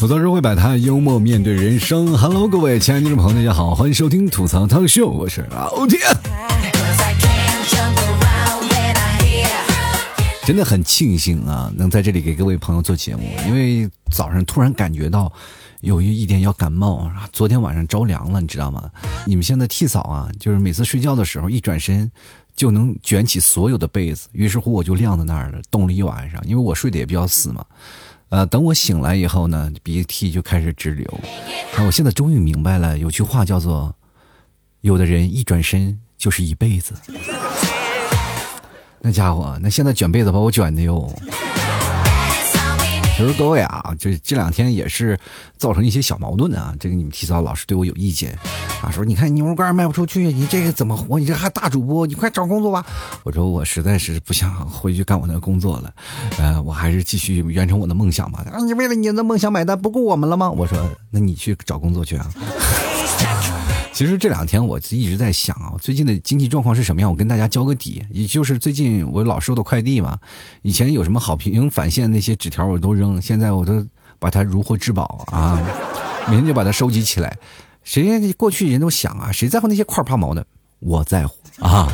吐槽社会百态，幽默面对人生。Hello，各位亲爱的听众朋友，大家好，欢迎收听吐槽汤秀，我是老铁。真的很庆幸啊，能在这里给各位朋友做节目，因为早上突然感觉到有一一点要感冒，昨天晚上着凉了，你知道吗？你们现在替嫂啊，就是每次睡觉的时候一转身就能卷起所有的被子，于是乎我就晾在那儿了，冻了一晚上，因为我睡得也比较死嘛。呃，等我醒来以后呢，鼻涕就开始直流。啊，我现在终于明白了，有句话叫做“有的人一转身就是一辈子”。那家伙，那现在卷被子把我卷的哟。其实各位啊，这这两天也是造成一些小矛盾啊。这个你们提早老是对我有意见啊，说你看牛肉干卖不出去，你这个怎么活？你这还大主播，你快找工作吧。我说我实在是不想回去干我那工作了，呃，我还是继续完成我的梦想吧。啊，你为了你的梦想买单，不顾我们了吗？我说，那你去找工作去啊。其实这两天我一直在想啊，最近的经济状况是什么样？我跟大家交个底，也就是最近我老收的快递嘛，以前有什么好评返现那些纸条我都扔，现在我都把它如获至宝啊，每天就把它收集起来。谁过去人都想啊，谁在乎那些块儿八毛的？我在乎啊！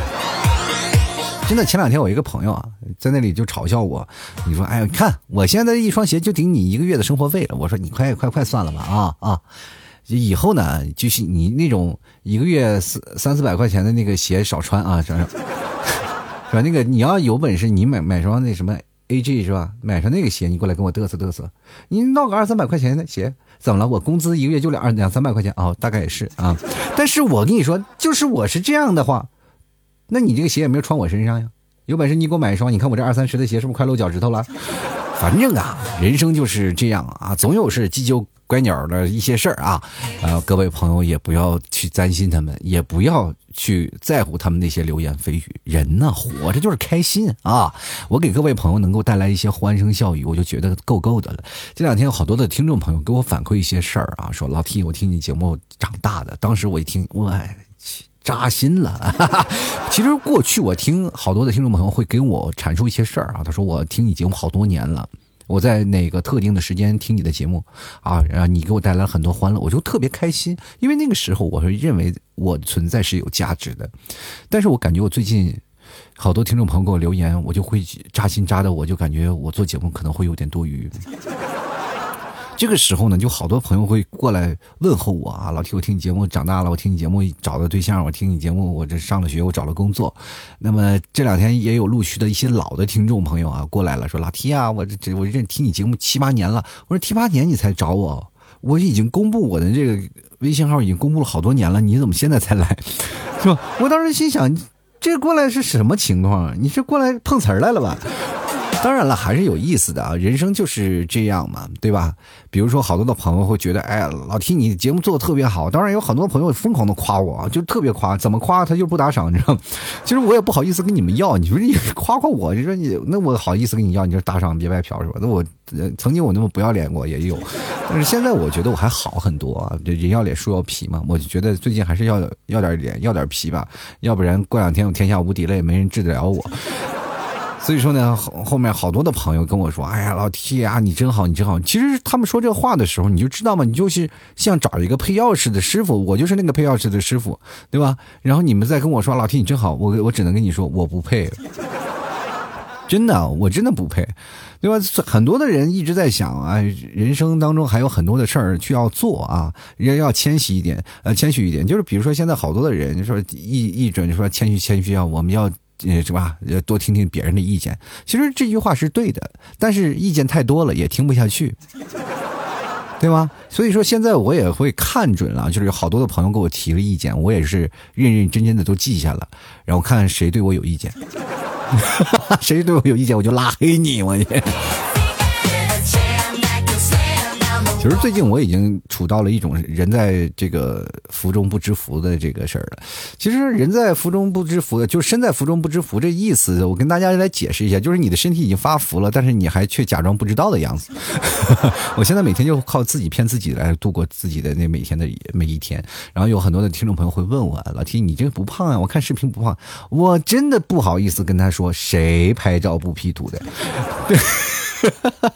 真的，前两天我一个朋友啊，在那里就嘲笑我，你说，哎呀，你，看我现在一双鞋就顶你一个月的生活费了。我说你快快快算了吧啊啊！以后呢，就是你那种一个月四三四百块钱的那个鞋少穿啊，是吧？是吧？那个你要有本事，你买买双那什么 A G 是吧？买上那个鞋，你过来跟我嘚瑟嘚瑟。你闹个二三百块钱的鞋，怎么了？我工资一个月就两两三百块钱哦，大概也是啊。但是我跟你说，就是我是这样的话，那你这个鞋也没有穿我身上呀。有本事你给我买一双，你看我这二三十的鞋是不是快露脚趾头了？反正啊，人生就是这样啊，总有是鸡就。乖鸟的一些事儿啊，呃，各位朋友也不要去担心他们，也不要去在乎他们那些流言蜚语。人呢，活着就是开心啊！我给各位朋友能够带来一些欢声笑语，我就觉得够够的了。这两天有好多的听众朋友给我反馈一些事儿啊，说老 T，我听你节目长大的。当时我一听，我 扎心了哈哈。其实过去我听好多的听众朋友会给我阐述一些事儿啊，他说我听你节目好多年了。我在哪个特定的时间听你的节目啊？然后你给我带来很多欢乐，我就特别开心。因为那个时候，我是认为我存在是有价值的。但是我感觉我最近好多听众朋友给我留言，我就会扎心扎的，我就感觉我做节目可能会有点多余。这个时候呢，就好多朋友会过来问候我啊，老提我听你节目长大了，我听你节目找了对象，我听你节目我这上了学，我找了工作。那么这两天也有陆续的一些老的听众朋友啊过来了，说老提啊，我这这我认听你节目七八年了，我说七八年你才找我，我已经公布我的这个微信号已经公布了好多年了，你怎么现在才来？是吧？我当时心想，这过来是什么情况？你是过来碰瓷儿来了吧？当然了，还是有意思的啊！人生就是这样嘛，对吧？比如说，好多的朋友会觉得，哎，老提你节目做的特别好。当然，有很多朋友疯狂的夸我，就特别夸，怎么夸他就不打赏，你知道吗？其实我也不好意思跟你们要，你说你夸夸我，你说你那我好意思跟你要，你就打赏别白嫖是吧？那我曾经我那么不要脸过也有，但是现在我觉得我还好很多啊。这人要脸树要皮嘛，我就觉得最近还是要要点脸要点皮吧，要不然过两天我天下无敌了也没人治得了我。所以说呢，后后面好多的朋友跟我说：“哎呀，老 T 啊，你真好，你真好。”其实他们说这话的时候，你就知道吗？你就是像找一个配钥匙的师傅，我就是那个配钥匙的师傅，对吧？然后你们再跟我说：“老 T 你真好。”我我只能跟你说，我不配，真的，我真的不配，对吧？很多的人一直在想啊，人生当中还有很多的事儿需要做啊，人要谦虚一点，呃，谦虚一点。就是比如说现在好多的人说一一准说谦虚谦虚啊，我们要。呃，是吧？多听听别人的意见。其实这句话是对的，但是意见太多了也听不下去，对吗？所以说现在我也会看准了，就是有好多的朋友给我提了意见，我也是认认真真的都记下了，然后看谁对我有意见，谁对我有意见，我就拉黑你，我去。其实最近我已经处到了一种人在这个福中不知福的这个事儿了。其实人在福中不知福，就是身在福中不知福这意思。我跟大家来解释一下，就是你的身体已经发福了，但是你还却假装不知道的样子。我现在每天就靠自己骗自己来度过自己的那每天的每一天。然后有很多的听众朋友会问我：“老 T，你这个不胖啊？我看视频不胖。”我真的不好意思跟他说，谁拍照不 P 图的？对。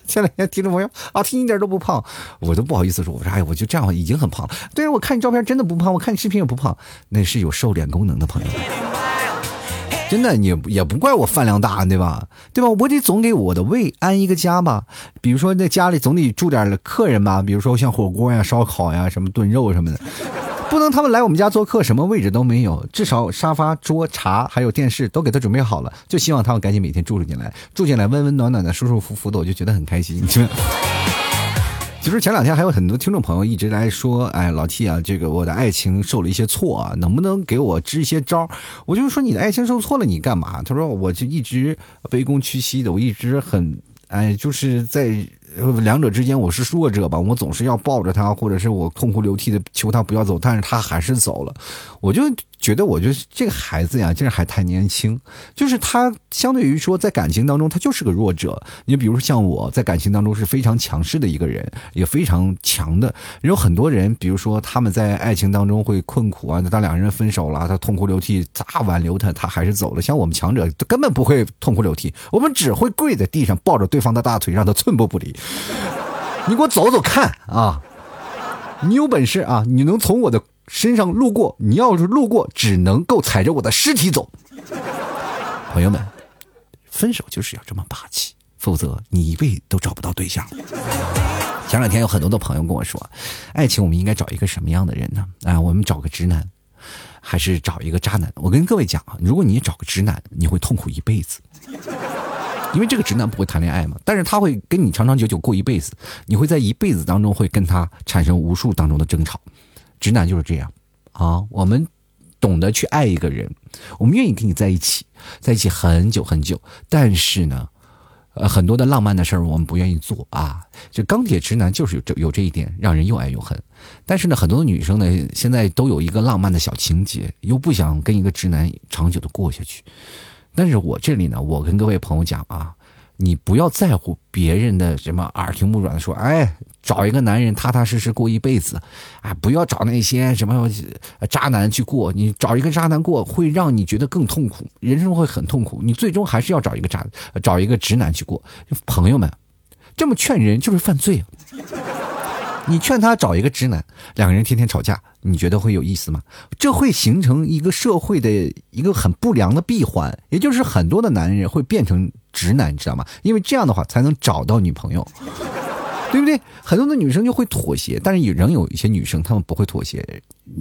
前两天听众朋友啊，听一点都不胖，我都不好意思说。我说哎，我就这样已经很胖了。对我看你照片真的不胖，我看你视频也不胖，那是有瘦脸功能的朋友。真的，你也不怪我饭量大，对吧？对吧？我得总给我的胃安一个家吧。比如说在家里总得住点客人吧，比如说像火锅呀、烧烤呀、什么炖肉什么的。不能他们来我们家做客，什么位置都没有，至少沙发、桌、茶还有电视都给他准备好了，就希望他们赶紧每天住进来，住进来温温暖暖的、舒舒服服的，我就觉得很开心。其实前两天还有很多听众朋友一直来说，哎，老 T 啊，这个我的爱情受了一些挫啊，能不能给我支一些招？我就说你的爱情受挫了，你干嘛？他说我就一直卑躬屈膝的，我一直很哎，就是在。两者之间，我是弱者吧？我总是要抱着他，或者是我痛哭流涕的求他不要走，但是他还是走了，我就。觉得我觉得这个孩子呀，真是还太年轻。就是他相对于说，在感情当中，他就是个弱者。你比如说像我在感情当中是非常强势的一个人，也非常强的。有很多人，比如说他们在爱情当中会困苦啊，当两个人分手了，他痛哭流涕，咋挽留他，他还是走了。像我们强者根本不会痛哭流涕，我们只会跪在地上抱着对方的大腿，让他寸步不离。你给我走走看啊！你有本事啊，你能从我的。身上路过，你要是路过，只能够踩着我的尸体走。朋友们，分手就是要这么霸气，否则你一辈子都找不到对象。前两天有很多的朋友跟我说，爱情我们应该找一个什么样的人呢？啊，我们找个直男，还是找一个渣男？我跟各位讲啊，如果你找个直男，你会痛苦一辈子，因为这个直男不会谈恋爱嘛，但是他会跟你长长久久过一辈子，你会在一辈子当中会跟他产生无数当中的争吵。直男就是这样，啊，我们懂得去爱一个人，我们愿意跟你在一起，在一起很久很久。但是呢，呃，很多的浪漫的事儿我们不愿意做啊。就钢铁直男就是有这有这一点，让人又爱又恨。但是呢，很多的女生呢，现在都有一个浪漫的小情节，又不想跟一个直男长久的过下去。但是我这里呢，我跟各位朋友讲啊。你不要在乎别人的什么耳听目软的说，哎，找一个男人踏踏实实过一辈子，啊，不要找那些什么渣男去过。你找一个渣男过，会让你觉得更痛苦，人生会很痛苦。你最终还是要找一个渣，找一个直男去过。朋友们，这么劝人就是犯罪。你劝他找一个直男，两个人天天吵架，你觉得会有意思吗？这会形成一个社会的一个很不良的闭环，也就是很多的男人会变成直男，你知道吗？因为这样的话才能找到女朋友，对不对？很多的女生就会妥协，但是也仍有一些女生她们不会妥协，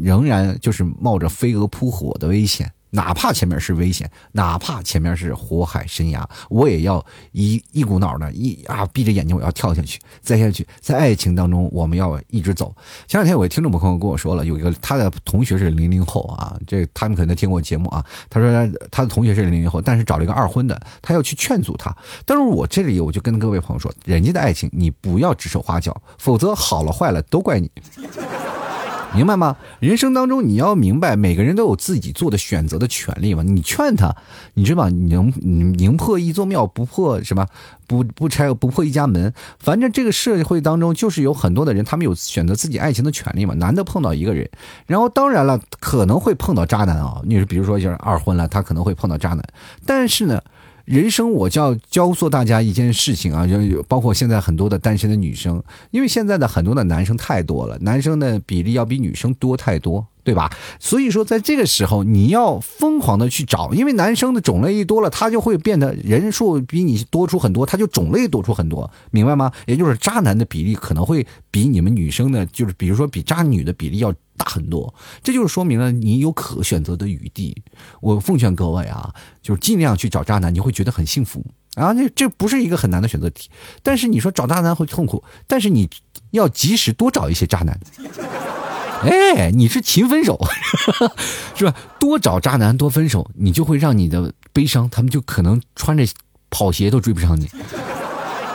仍然就是冒着飞蛾扑火的危险。哪怕前面是危险，哪怕前面是火海深崖，我也要一一股脑的一啊闭着眼睛我要跳下去，再下去，在爱情当中我们要一直走。前两天有位听众朋友跟我说了，有一个他的同学是零零后啊，这他们可能听过节目啊，他说他的同学是零零后，但是找了一个二婚的，他要去劝阻他。但是我这里我就跟各位朋友说，人家的爱情你不要指手画脚，否则好了坏了都怪你。明白吗？人生当中你要明白，每个人都有自己做的选择的权利嘛。你劝他，你知道吧？宁宁破一座庙，不破什么？不不拆不破一家门。反正这个社会当中就是有很多的人，他们有选择自己爱情的权利嘛。难得碰到一个人，然后当然了，可能会碰到渣男啊。你比如说就是二婚了，他可能会碰到渣男，但是呢。人生，我就要教唆大家一件事情啊，就包括现在很多的单身的女生，因为现在的很多的男生太多了，男生的比例要比女生多太多，对吧？所以说，在这个时候，你要疯狂的去找，因为男生的种类一多了，他就会变得人数比你多出很多，他就种类多出很多，明白吗？也就是渣男的比例可能会比你们女生的，就是比如说比渣女的比例要。大很多，这就是说明了你有可选择的余地。我奉劝各位啊，就是尽量去找渣男，你会觉得很幸福啊。这这不是一个很难的选择题，但是你说找渣男会痛苦，但是你要及时多找一些渣男。哎，你是勤分手，是吧？多找渣男，多分手，你就会让你的悲伤，他们就可能穿着跑鞋都追不上你。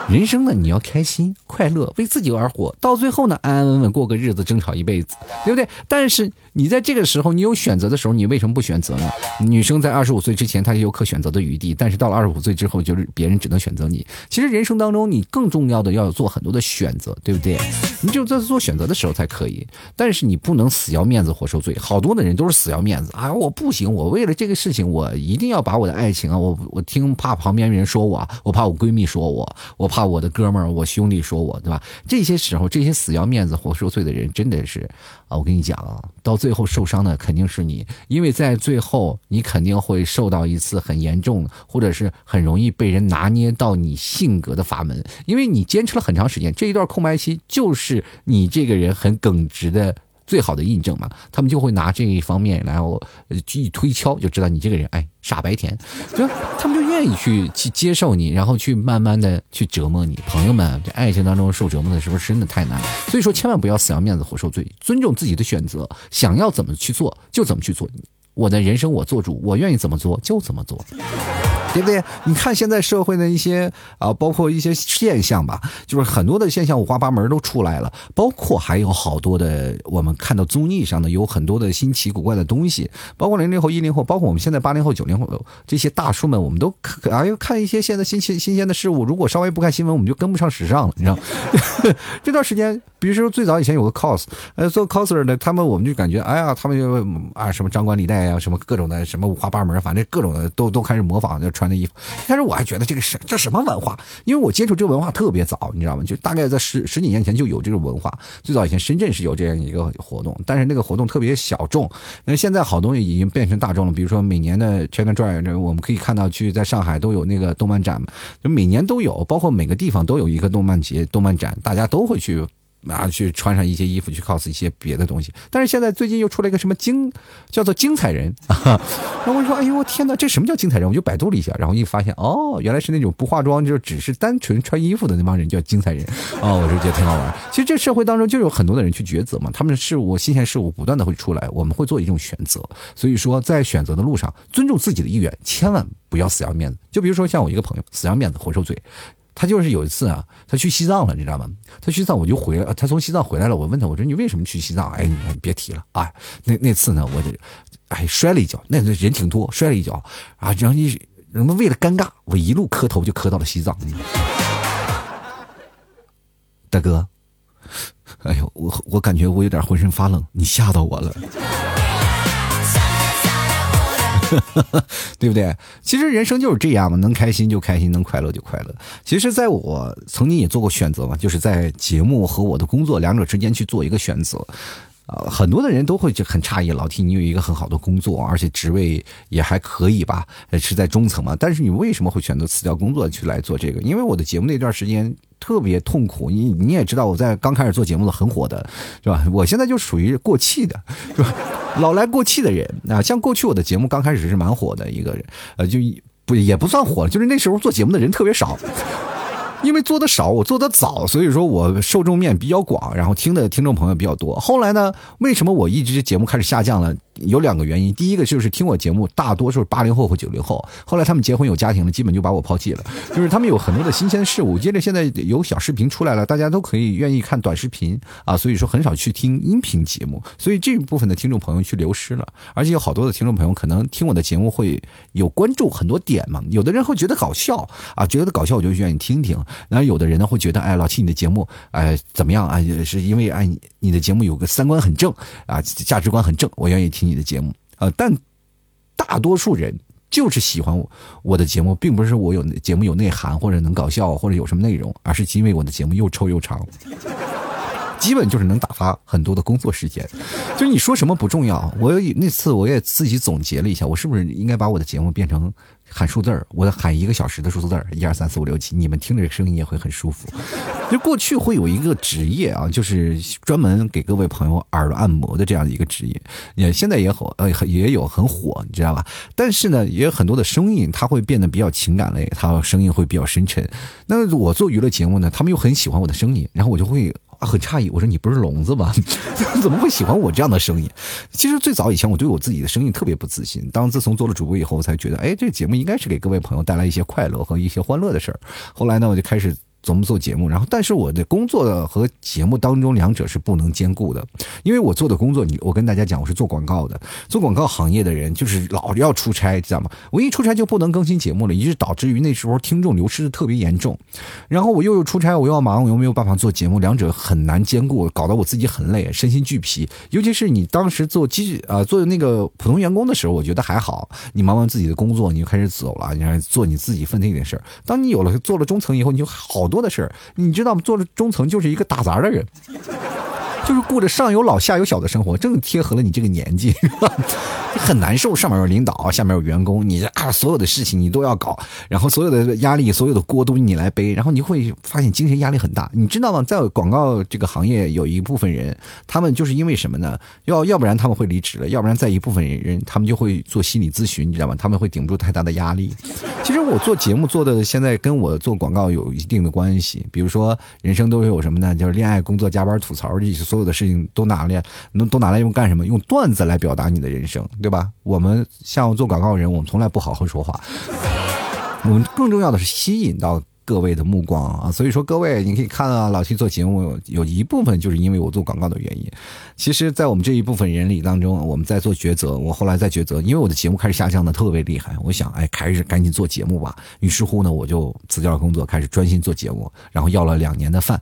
人生呢，你要开心快乐，为自己而活，到最后呢，安安稳稳过个日子，争吵一辈子，对不对？但是你在这个时候，你有选择的时候，你为什么不选择呢？女生在二十五岁之前，她有可选择的余地，但是到了二十五岁之后，就是别人只能选择你。其实人生当中，你更重要的要做很多的选择，对不对？你就在做选择的时候才可以，但是你不能死要面子活受罪。好多的人都是死要面子啊，我不行，我为了这个事情，我一定要把我的爱情啊，我我听怕旁边人说我，我怕我闺蜜说我，我怕。怕我的哥们儿，我兄弟说我，对吧？这些时候，这些死要面子活受罪的人，真的是啊！我跟你讲啊，到最后受伤的肯定是你，因为在最后，你肯定会受到一次很严重，或者是很容易被人拿捏到你性格的阀门，因为你坚持了很长时间，这一段空白期就是你这个人很耿直的。最好的印证嘛，他们就会拿这一方面然后去推敲，就知道你这个人哎傻白甜，就他们就愿意去去接受你，然后去慢慢的去折磨你。朋友们，这爱情当中受折磨的时候真的太难了？所以说千万不要死要面子活受罪，尊重自己的选择，想要怎么去做就怎么去做。我的人生我做主，我愿意怎么做就怎么做。对不对？你看现在社会的一些啊，包括一些现象吧，就是很多的现象五花八门都出来了，包括还有好多的我们看到综艺上的有很多的新奇古怪的东西，包括零零后、一零后，包括我们现在八零后、九零后这些大叔们，我们都啊又看一些现在新奇新鲜的事物。如果稍微不看新闻，我们就跟不上时尚了，你知道？这段时间，比如说最早以前有个 cos，呃，做 coser 的他们，我们就感觉哎呀，他们就啊什么张冠李戴啊，什么各种的什么五花八门，反正各种的都都开始模仿就。穿的衣服，但是我还觉得这个是这什么文化？因为我接触这个文化特别早，你知道吗？就大概在十十几年前就有这个文化。最早以前深圳是有这样一个活动，但是那个活动特别小众。那现在好东西已经变成大众了。比如说每年的 China Joy，这我们可以看到去在上海都有那个动漫展，就每年都有，包括每个地方都有一个动漫节、动漫展，大家都会去。啊，去穿上一些衣服去 cos 一些别的东西，但是现在最近又出了一个什么精，叫做精彩人，然后我说，哎呦我天哪，这什么叫精彩人？我就百度了一下，然后一发现，哦，原来是那种不化妆，就只是单纯穿衣服的那帮人叫精彩人，哦，我就觉得挺好玩。其实这社会当中就有很多的人去抉择嘛，他们的事物、新鲜事物不断的会出来，我们会做一种选择。所以说，在选择的路上，尊重自己的意愿，千万不要死要面子。就比如说像我一个朋友，死要面子活受罪。他就是有一次啊，他去西藏了，你知道吗？他去西藏，我就回来，他从西藏回来了。我问他，我说你为什么去西藏？哎，你别提了啊！那那次呢，我就哎摔了一跤，那人挺多，摔了一跤啊。然后你人们为了尴尬，我一路磕头就磕到了西藏。大哥，哎呦，我我感觉我有点浑身发冷，你吓到我了。对不对？其实人生就是这样嘛，能开心就开心，能快乐就快乐。其实，在我曾经也做过选择嘛，就是在节目和我的工作两者之间去做一个选择。啊，很多的人都会就很诧异，老 T 你有一个很好的工作，而且职位也还可以吧，是在中层嘛。但是你为什么会选择辞掉工作去来做这个？因为我的节目那段时间特别痛苦，你你也知道，我在刚开始做节目的很火的，是吧？我现在就属于过气的，是吧？老来过气的人啊，像过去我的节目刚开始是蛮火的一个人，呃，就不也不算火，就是那时候做节目的人特别少。因为做的少，我做的早，所以说我受众面比较广，然后听的听众朋友比较多。后来呢，为什么我一直节目开始下降了？有两个原因，第一个就是听我节目大多数是八零后和九零后，后来他们结婚有家庭了，基本就把我抛弃了。就是他们有很多的新鲜事物，接着现在有小视频出来了，大家都可以愿意看短视频啊，所以说很少去听音频节目，所以这部分的听众朋友去流失了。而且有好多的听众朋友可能听我的节目会有关注很多点嘛，有的人会觉得搞笑啊，觉得搞笑我就愿意听听。然后有的人呢会觉得，哎，老七你的节目，哎，怎么样啊？是因为哎，你的节目有个三观很正啊，价值观很正，我愿意听你的节目啊。但大多数人就是喜欢我我的节目，并不是我有节目有内涵或者能搞笑或者有什么内容，而是因为我的节目又臭又长，基本就是能打发很多的工作时间。就是你说什么不重要，我那次我也自己总结了一下，我是不是应该把我的节目变成。喊数字儿，我喊一个小时的数字字儿，一二三四五六七，你们听着声音也会很舒服。就过去会有一个职业啊，就是专门给各位朋友耳朵按摩的这样的一个职业，也现在也火，呃，也有很火，你知道吧？但是呢，也有很多的声音，它会变得比较情感类，它声音会比较深沉。那我做娱乐节目呢，他们又很喜欢我的声音，然后我就会。啊，很诧异，我说你不是聋子吧？怎么会喜欢我这样的声音？其实最早以前，我对我自己的声音特别不自信。当自从做了主播以后，我才觉得，哎，这个节目应该是给各位朋友带来一些快乐和一些欢乐的事儿。后来呢，我就开始琢磨做节目，然后但是我的工作和节目当中两者是不能兼顾的，因为我做的工作，你我跟大家讲，我是做广告的，做广告行业的人就是老要出差，知道吗？我一出差就不能更新节目了，以致导致于那时候听众流失的特别严重。然后我又有出差，我又要忙，我又没有办法做节目，两者很难兼顾，搞得我自己很累，身心俱疲。尤其是你当时做机啊做那个普通员工的时候，我觉得还好，你忙完自己的工作，你就开始走了，你还做你自己分内的事儿。当你有了做了中层以后，你就好多的事儿，你知道吗？做了中层就是一个打杂的人。就是顾着上有老下有小的生活，正贴合了你这个年纪，很难受。上面有领导，下面有员工，你啊，所有的事情你都要搞，然后所有的压力、所有的锅都你来背，然后你会发现精神压力很大。你知道吗？在广告这个行业，有一部分人，他们就是因为什么呢？要要不然他们会离职了，要不然在一部分人，他们就会做心理咨询，你知道吗？他们会顶不住太大的压力。其实我做节目做的现在跟我做广告有一定的关系。比如说，人生都有什么呢？就是恋爱、工作、加班、吐槽，这些所所有的事情都拿来，能都拿来用干什么？用段子来表达你的人生，对吧？我们像做广告人，我们从来不好好说话，我们更重要的是吸引到。各位的目光啊，所以说各位，你可以看啊，老七做节目有一部分就是因为我做广告的原因。其实，在我们这一部分人里当中，我们在做抉择。我后来在抉择，因为我的节目开始下降的特别厉害，我想，哎，开始赶紧做节目吧。于是乎呢，我就辞掉了工作，开始专心做节目，然后要了两年的饭，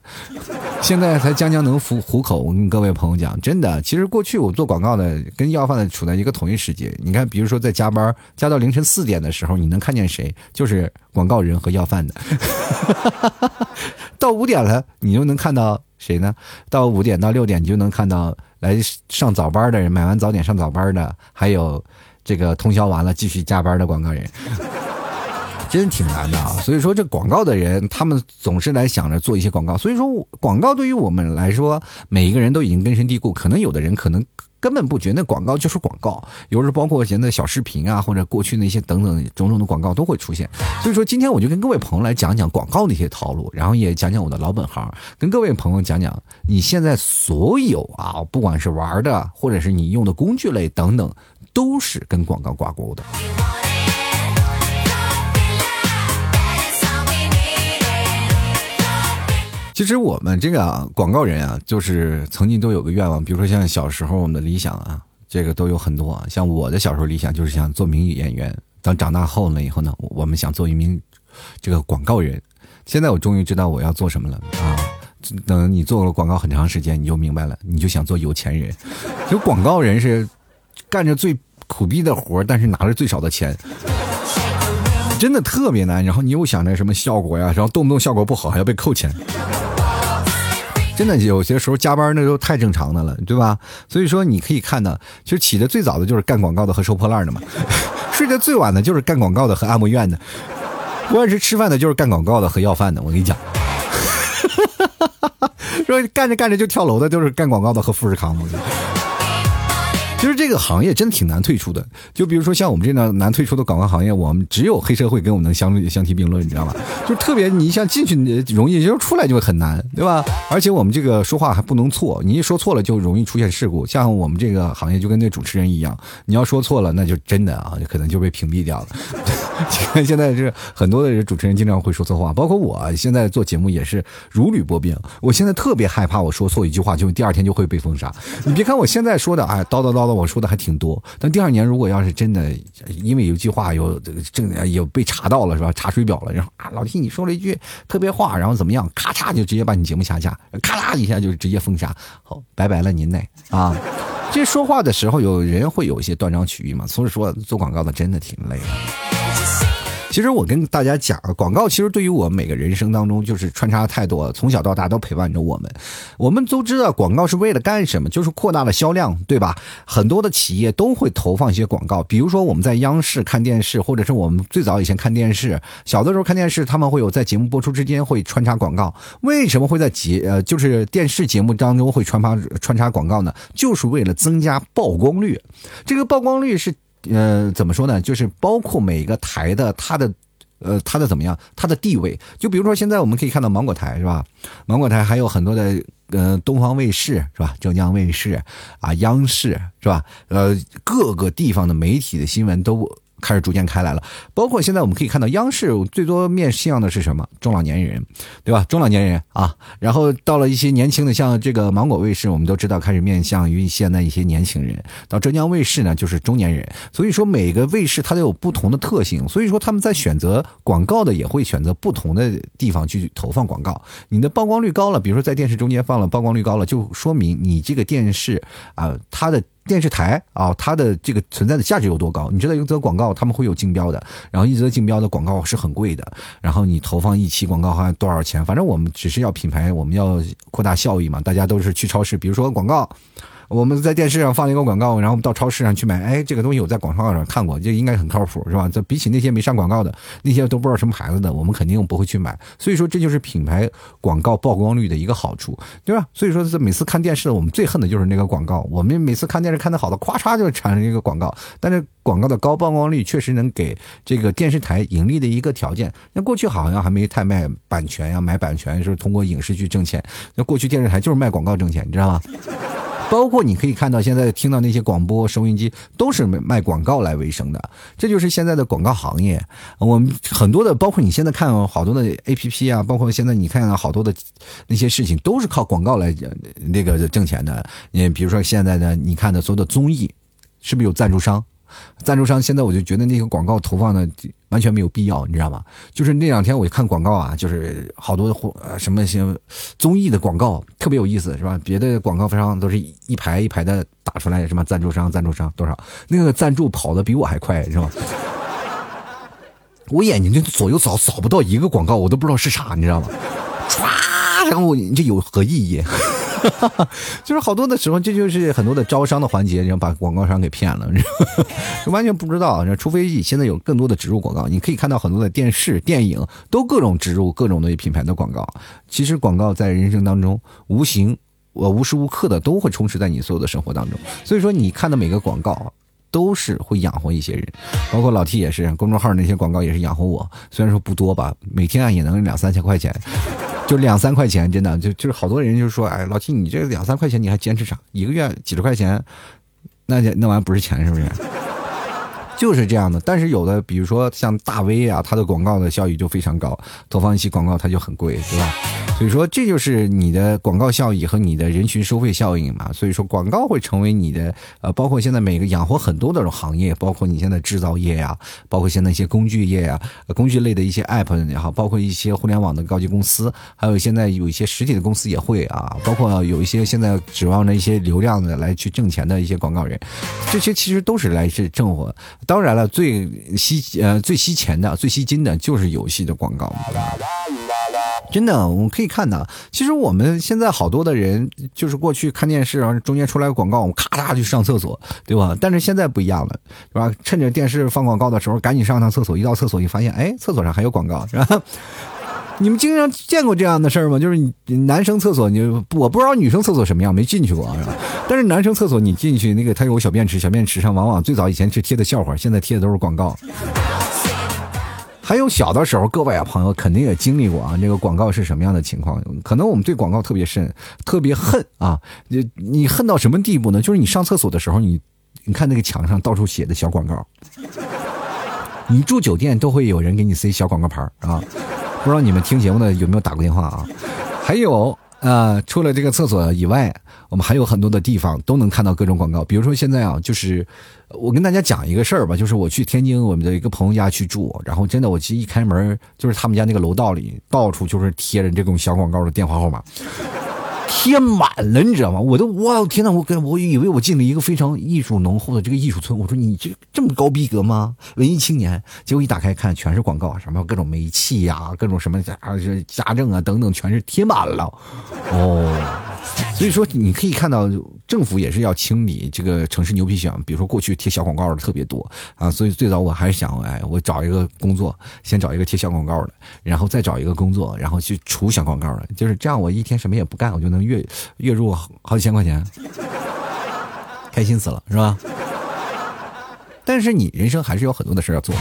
现在才将将能糊糊口。我跟各位朋友讲，真的，其实过去我做广告的跟要饭的处在一个同一时间。你看，比如说在加班加到凌晨四点的时候，你能看见谁？就是广告人和要饭的。到五点了，你就能看到谁呢？到五点到六点，你就能看到来上早班的人，买完早点上早班的，还有这个通宵完了继续加班的广告人，真挺难的啊！所以说，这广告的人，他们总是来想着做一些广告。所以说，广告对于我们来说，每一个人都已经根深蒂固。可能有的人可能。根本不觉得那广告就是广告，有时候包括现在小视频啊，或者过去那些等等种种的广告都会出现。所以说，今天我就跟各位朋友来讲讲广告那些套路，然后也讲讲我的老本行，跟各位朋友讲讲你现在所有啊，不管是玩的，或者是你用的工具类等等，都是跟广告挂钩的。其实我们这个啊广告人啊，就是曾经都有个愿望，比如说像小时候我们的理想啊，这个都有很多啊。像我的小时候理想就是想做名演员，等长大后了以后呢，我们想做一名这个广告人。现在我终于知道我要做什么了啊！等你做了广告很长时间，你就明白了，你就想做有钱人。就广告人是干着最苦逼的活，但是拿着最少的钱。真的特别难，然后你又想着什么效果呀，然后动不动效果不好还要被扣钱，真的有些时候加班那都太正常的了，对吧？所以说你可以看到，其实起的最早的就是干广告的和收破烂的嘛，睡得最晚的就是干广告的和按摩院的，不按时吃饭的就是干广告的和要饭的。我跟你讲，说干着干着就跳楼的就是干广告的和富士康。其实这个行业真挺难退出的，就比如说像我们这样难退出的广告行业，我们只有黑社会跟我们能相相提并论，你知道吗？就特别你像进去容易，就出来就很难，对吧？而且我们这个说话还不能错，你一说错了就容易出现事故。像我们这个行业就跟那主持人一样，你要说错了，那就真的啊，就可能就被屏蔽掉了。现在是很多的主持人经常会说错话，包括我现在做节目也是如履薄冰。我现在特别害怕我说错一句话，就第二天就会被封杀。你别看我现在说的，哎，叨叨叨。我说的还挺多，但第二年如果要是真的因为有句话有这个正有被查到了是吧？查水表了，然后啊老弟你说了一句特别话，然后怎么样？咔嚓就直接把你节目下架，咔嚓一下就直接封杀，好拜拜了您嘞啊！这说话的时候有人会有一些断章取义嘛，所以说做广告的真的挺累的。其实我跟大家讲，广告其实对于我们每个人生当中就是穿插太多，从小到大都陪伴着我们。我们都知道广告是为了干什么，就是扩大了销量，对吧？很多的企业都会投放一些广告，比如说我们在央视看电视，或者是我们最早以前看电视，小的时候看电视，他们会有在节目播出之间会穿插广告。为什么会在节呃就是电视节目当中会穿插穿插广告呢？就是为了增加曝光率。这个曝光率是。呃，怎么说呢？就是包括每个台的它的，呃，它的怎么样，它的地位。就比如说现在我们可以看到芒果台是吧？芒果台还有很多的，嗯，东方卫视是吧？浙江卫视啊，央视是吧？呃，各个地方的媒体的新闻都开始逐渐开来了。包括现在我们可以看到，央视最多面向的是什么？中老年人，对吧？中老年人啊，然后到了一些年轻的，像这个芒果卫视，我们都知道开始面向于现在一些年轻人。到浙江卫视呢，就是中年人。所以说每个卫视它都有不同的特性，所以说他们在选择广告的也会选择不同的地方去投放广告。你的曝光率高了，比如说在电视中间放了曝光率高了，就说明你这个电视啊，它的电视台啊，它的这个存在的价值有多高？你知道一则广告他们会有竞标的，然后一则竞标的广告是很贵的，然后你投放一期广告还多少钱？反正我们只是要品牌，我们要扩大效益嘛。大家都是去超市，比如说广告。我们在电视上放一个广告，然后我们到超市上去买。哎，这个东西我在广告上看过，就应该很靠谱，是吧？这比起那些没上广告的，那些都不知道什么牌子的，我们肯定不会去买。所以说，这就是品牌广告曝光率的一个好处，对吧？所以说，这每次看电视，我们最恨的就是那个广告。我们每次看电视看的好的，咵嚓就产生一个广告。但是广告的高曝光率确实能给这个电视台盈利的一个条件。那过去好像还没太卖版权呀，买版权是通过影视剧挣钱。那过去电视台就是卖广告挣钱，你知道吗？包括你可以看到，现在听到那些广播收音机都是卖广告来为生的，这就是现在的广告行业。我们很多的，包括你现在看好多的 A P P 啊，包括现在你看好多的那些事情，都是靠广告来那个挣钱的。你比如说现在的你看的所有的综艺，是不是有赞助商？赞助商现在我就觉得那个广告投放的 完全没有必要，你知道吗？就是那两天我看广告啊，就是好多什么些综艺的广告特别有意思，是吧？别的广告商都是一排一排的打出来，什么赞助商、赞助商多少，那个赞助跑的比我还快，是吧？我眼睛就左右扫扫不到一个广告，我都不知道是啥，你知道吗？唰，然后你这有何意义？就是好多的时候，这就是很多的招商的环节，然后把广告商给骗了，就 完全不知道。除非现在有更多的植入广告，你可以看到很多的电视、电影都各种植入各种的品牌的广告。其实广告在人生当中无形，我无时无刻的都会充斥在你所有的生活当中。所以说，你看的每个广告都是会养活一些人，包括老 T 也是，公众号那些广告也是养活我。虽然说不多吧，每天啊也能两三千块钱。就两三块钱，真的就就是好多人就说，哎，老七，你这两三块钱你还坚持啥？一个月几十块钱，那那玩意不是钱是不是？就是这样的。但是有的，比如说像大 V 啊，它的广告的效益就非常高，投放一期广告它就很贵，对吧？所以说，这就是你的广告效益和你的人群收费效应嘛。所以说，广告会成为你的呃，包括现在每个养活很多的行业，包括你现在制造业呀，包括现在一些工具业呀，工具类的一些 app 也好，包括一些互联网的高级公司，还有现在有一些实体的公司也会啊，包括有一些现在指望着一些流量的来去挣钱的一些广告人，这些其实都是来自挣活。当然了，最吸呃最吸钱的、最吸金的就是游戏的广告。真的，我们可以看到，其实我们现在好多的人，就是过去看电视，然后中间出来个广告，我们咔嚓去上厕所，对吧？但是现在不一样了，是吧？趁着电视放广告的时候，赶紧上趟厕所。一到厕所，你发现，哎，厕所上还有广告，是吧？你们经常见过这样的事儿吗？就是男生厕所，你我不知道女生厕所什么样，没进去过，是吧？但是男生厕所你进去，那个他有小便池，小便池上往往最早以前是贴的笑话，现在贴的都是广告。还有小的时候，各位啊朋友肯定也经历过啊，这个广告是什么样的情况？可能我们对广告特别深，特别恨啊！你你恨到什么地步呢？就是你上厕所的时候，你你看那个墙上到处写的小广告，你住酒店都会有人给你塞小广告牌啊！不知道你们听节目的有没有打过电话啊？还有。呃，除了这个厕所以外，我们还有很多的地方都能看到各种广告。比如说现在啊，就是我跟大家讲一个事儿吧，就是我去天津我们的一个朋友家去住，然后真的，我其实一开门就是他们家那个楼道里到处就是贴着这种小广告的电话号码。贴满了，你知道吗？我都，哇天呐，我跟我以为我进了一个非常艺术浓厚的这个艺术村。我说你这这么高逼格吗？文艺青年。结果一打开看，全是广告，什么各种煤气呀，各种什么家家政啊等等，全是贴满了。哦。所以说，你可以看到政府也是要清理这个城市牛皮癣。比如说，过去贴小广告的特别多啊，所以最早我还是想，哎，我找一个工作，先找一个贴小广告的，然后再找一个工作，然后去除小广告的，就是这样。我一天什么也不干，我就能月月入好几千块钱，开心死了，是吧？但是你人生还是有很多的事要做的。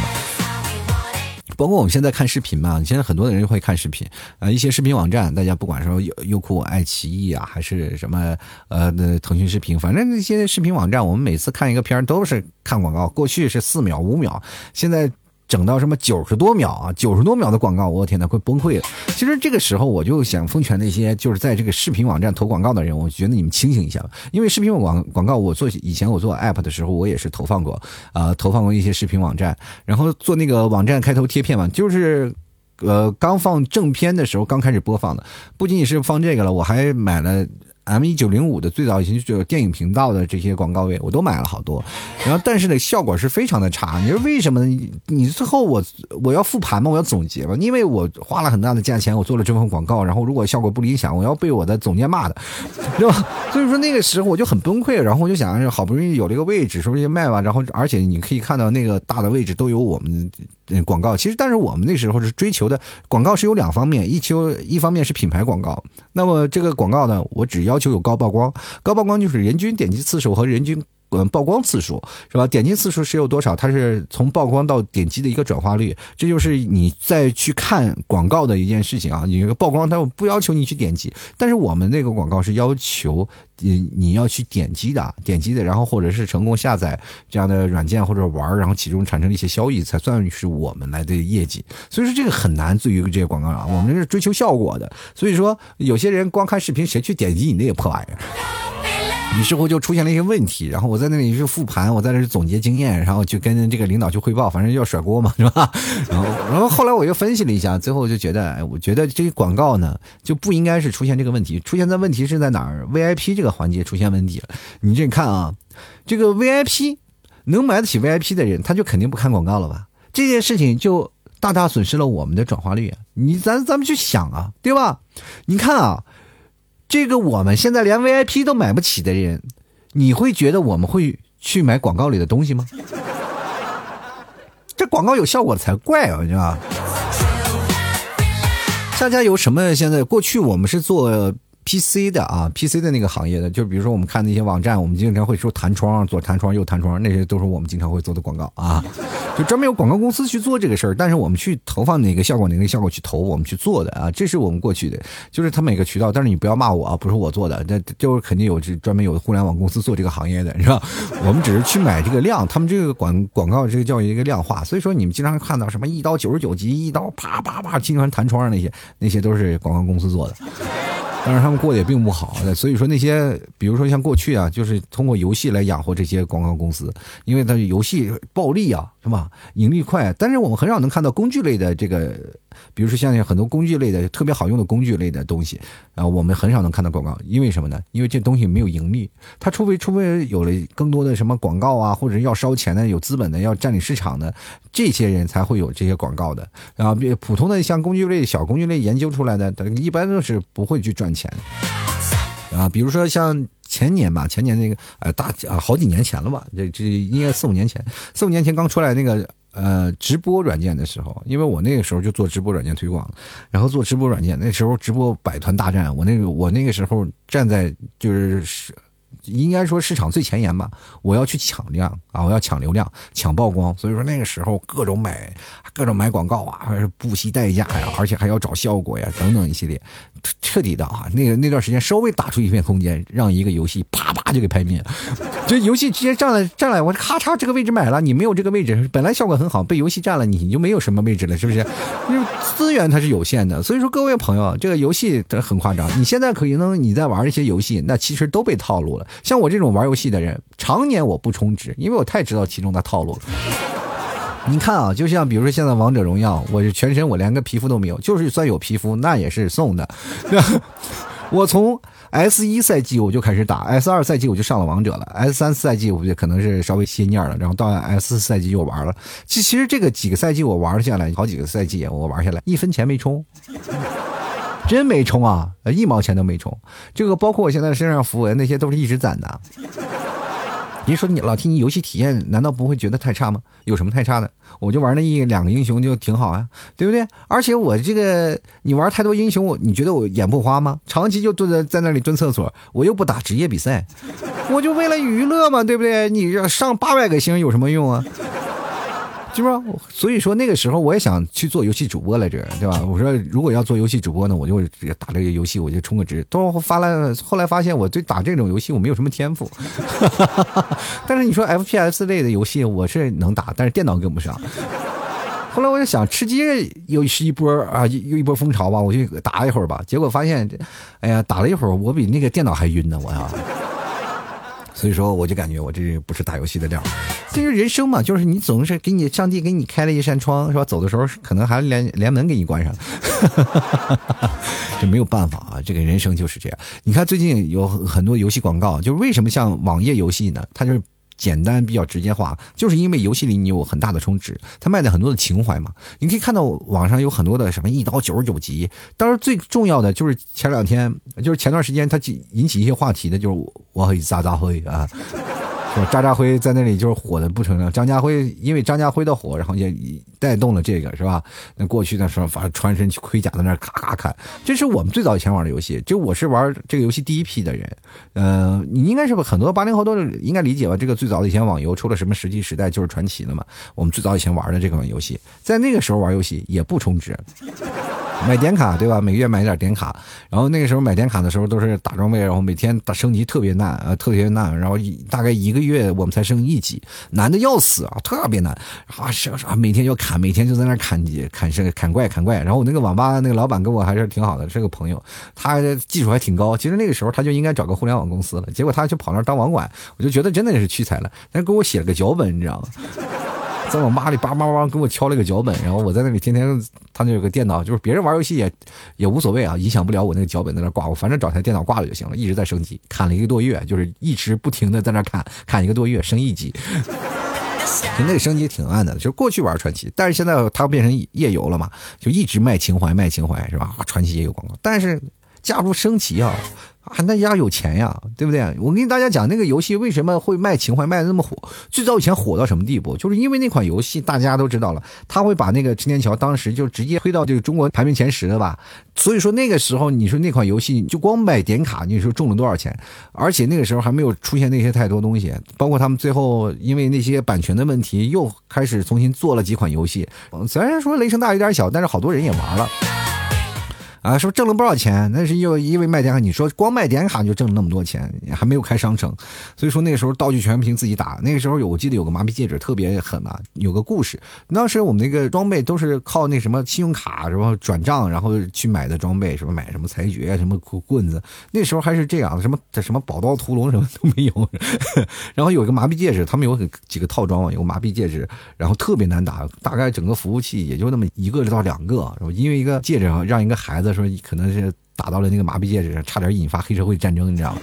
包括我们现在看视频嘛，现在很多的人会看视频，呃，一些视频网站，大家不管说优优酷、爱奇艺啊，还是什么呃，那腾讯视频，反正那些视频网站，我们每次看一个片儿都是看广告，过去是四秒、五秒，现在。整到什么九十多秒啊，九十多秒的广告，我天呐，快崩溃了。其实这个时候，我就想奉劝那些就是在这个视频网站投广告的人，我觉得你们清醒一下吧。因为视频广广告，我做以前我做 app 的时候，我也是投放过，啊，投放过一些视频网站，然后做那个网站开头贴片嘛，就是呃刚放正片的时候，刚开始播放的，不仅仅是放这个了，我还买了。M 一九零五的最早以前就有电影频道的这些广告位，我都买了好多，然后但是呢效果是非常的差。你说为什么？你你最后我我要复盘嘛，我要总结嘛，因为我花了很大的价钱，我做了这份广告，然后如果效果不理想，我要被我的总监骂的，对吧？所以说那个时候我就很崩溃，然后我就想，好不容易有这个位置，是不是卖吧？然后而且你可以看到那个大的位置都有我们广告。其实但是我们那时候是追求的广告是有两方面，一求一方面是品牌广告，那么这个广告呢，我只要。要求有高曝光，高曝光就是人均点击次数和人均。嗯，曝光次数是吧？点击次数是有多少？它是从曝光到点击的一个转化率，这就是你再去看广告的一件事情啊。你这个曝光，它不要求你去点击，但是我们那个广告是要求你你要去点击的，点击的，然后或者是成功下载这样的软件或者玩，然后其中产生一些交易，才算是我们来的业绩。所以说这个很难，对于这些广告啊，我们是追求效果的。所以说有些人光看视频，谁去点击你那个破玩意儿？于是乎就出现了一些问题，然后我在那里去复盘，我在那里总结经验，然后就跟这个领导去汇报，反正要甩锅嘛，是吧？然后，然后后来我又分析了一下，最后就觉得，哎，我觉得这个广告呢就不应该是出现这个问题，出现的问题是在哪儿？VIP 这个环节出现问题了。你这看啊，这个 VIP 能买得起 VIP 的人，他就肯定不看广告了吧？这件事情就大大损失了我们的转化率。你咱咱们去想啊，对吧？你看啊。这个我们现在连 VIP 都买不起的人，你会觉得我们会去买广告里的东西吗？这广告有效果才怪啊，你知道吧？大家有什么？现在过去我们是做。PC 的啊，PC 的那个行业的，就比如说我们看那些网站，我们经常会说弹窗，左弹窗，右弹窗，那些都是我们经常会做的广告啊。就专门有广告公司去做这个事儿，但是我们去投放哪个效果，哪个效果去投，我们去做的啊，这是我们过去的，就是他每个渠道。但是你不要骂我啊，不是我做的，那就是肯定有这专门有互联网公司做这个行业的，是吧？我们只是去买这个量，他们这个广广告这个叫一个量化，所以说你们经常看到什么一刀九十九级，一刀啪啪啪，经常弹窗那些，那些都是广告公司做的。但是他们过得也并不好，所以说那些，比如说像过去啊，就是通过游戏来养活这些广告公司，因为它游戏暴利啊，是吧？盈利快。但是我们很少能看到工具类的这个。比如说像很多工具类的特别好用的工具类的东西，啊，我们很少能看到广告，因为什么呢？因为这东西没有盈利，它除非除非有了更多的什么广告啊，或者要烧钱的、有资本的、要占领市场的这些人才会有这些广告的。啊，普通的像工具类、小工具类研究出来的，一般都是不会去赚钱。啊，比如说像前年吧，前年那个呃大啊好几年前了吧，这这应该四五年前，四五年前刚出来那个。呃，直播软件的时候，因为我那个时候就做直播软件推广，然后做直播软件，那时候直播百团大战，我那个我那个时候站在就是是。应该说市场最前沿吧，我要去抢量啊，我要抢流量、抢曝光，所以说那个时候各种买、各种买广告啊，不惜代价呀，而且还要找效果呀，等等一系列，彻底的啊，那个那段时间稍微打出一片空间，让一个游戏啪啪就给拍灭，了。这游戏直接占了占了，我咔嚓这个位置买了，你没有这个位置，本来效果很好，被游戏占了，你就没有什么位置了，是不是？因为资源它是有限的，所以说各位朋友，这个游戏很夸张，你现在可能你在玩一些游戏，那其实都被套路了。像我这种玩游戏的人，常年我不充值，因为我太知道其中的套路了。你看啊，就像比如说现在王者荣耀，我全身我连个皮肤都没有，就是算有皮肤，那也是送的。我从 S 一赛季我就开始打，S 二赛季我就上了王者了，S 三赛季我就可能是稍微歇蔫了，然后到 S 四赛季又玩了。其其实这个几个赛季我玩下来，好几个赛季我玩下来，一分钱没充。真没充啊，一毛钱都没充。这个包括我现在身上符文，那些都是一直攒的。你说你老提你游戏体验，难道不会觉得太差吗？有什么太差的？我就玩那一两个英雄就挺好啊，对不对？而且我这个你玩太多英雄，我你觉得我眼不花吗？长期就蹲在在那里蹲厕所，我又不打职业比赛，我就为了娱乐嘛，对不对？你上八百个星有什么用啊？是不是？所以说那个时候我也想去做游戏主播来着，对吧？我说如果要做游戏主播呢，我就打这个游戏，我就充个值。到发来，后来发现我对打这种游戏我没有什么天赋。但是你说 FPS 类的游戏我是能打，但是电脑跟不上。后来我就想吃鸡又是一波啊，又一波风潮吧，我就打一会儿吧。结果发现，哎呀，打了一会儿，我比那个电脑还晕呢，我呀。所以说，我就感觉我这不是打游戏的料。这是人生嘛，就是你总是给你上帝给你开了一扇窗，是吧？走的时候可能还连连门给你关上，这没有办法啊。这个人生就是这样。你看最近有很多游戏广告，就是为什么像网页游戏呢？它就是。简单比较直接化，就是因为游戏里你有很大的充值，它卖的很多的情怀嘛。你可以看到网上有很多的什么一刀九十九级，当然最重要的就是前两天，就是前段时间它引起一些话题的，就是我和渣渣辉啊。渣渣辉在那里就是火的不成了，张家辉因为张家辉的火，然后也带动了这个是吧？那过去的时候，反正穿身盔甲在那咔咔砍，这是我们最早以前玩的游戏。就我是玩这个游戏第一批的人，呃，你应该是很多八零后都应该理解吧？这个最早的以前网游出了什么《石器时代》就是传奇了嘛？我们最早以前玩的这款游戏，在那个时候玩游戏也不充值。买点卡对吧？每个月买点点卡，然后那个时候买点卡的时候都是打装备，然后每天打升级特别难啊，特别难。然后大概一个月我们才升一级，难的要死啊，特别难啊！是啊，每天要砍，每天就在那砍级、砍是砍怪、砍怪。然后我那个网吧那个老板跟我还是挺好的，是个朋友，他技术还挺高。其实那个时候他就应该找个互联网公司了，结果他就跑那儿当网管，我就觉得真的是屈才了。他给我写了个脚本，你知道吗？在网吧里叭叭叭给我敲了个脚本，然后我在那里天天，他那有个电脑，就是别人玩游戏也也无所谓啊，影响不了我那个脚本在那挂，我反正找台电脑挂了就行了，一直在升级，砍了一个多月，就是一直不停的在那砍，砍一个多月升一级，就那个升级挺慢的，就过去玩传奇，但是现在它变成夜游了嘛，就一直卖情怀卖情怀是吧？传奇也有广告，但是加入升级啊。啊，那家有钱呀，对不对？我跟大家讲，那个游戏为什么会卖情怀卖的那么火？最早以前火到什么地步？就是因为那款游戏大家都知道了，他会把那个陈天桥当时就直接推到这个中国排名前十了吧？所以说那个时候，你说那款游戏就光买点卡，你说中了多少钱？而且那个时候还没有出现那些太多东西，包括他们最后因为那些版权的问题，又开始重新做了几款游戏。虽然说雷声大雨点小，但是好多人也玩了。啊，说挣了不少钱，那是因为因为卖点卡。你说光卖点卡就挣了那么多钱，还没有开商城，所以说那个时候道具全凭自己打。那个时候有，我记得有个麻痹戒指特别狠啊，有个故事。当时我们那个装备都是靠那什么信用卡什么转账，然后去买的装备，什么买什么裁决什么棍子。那时候还是这样，什么什么宝刀屠龙什么都没有。然后有一个麻痹戒指，他们有几个套装嘛，有个麻痹戒指，然后特别难打，大概整个服务器也就那么一个到两个，因为一个戒指，让一个孩子。说可能是打到了那个麻痹戒指上，差点引发黑社会战争，你知道吗？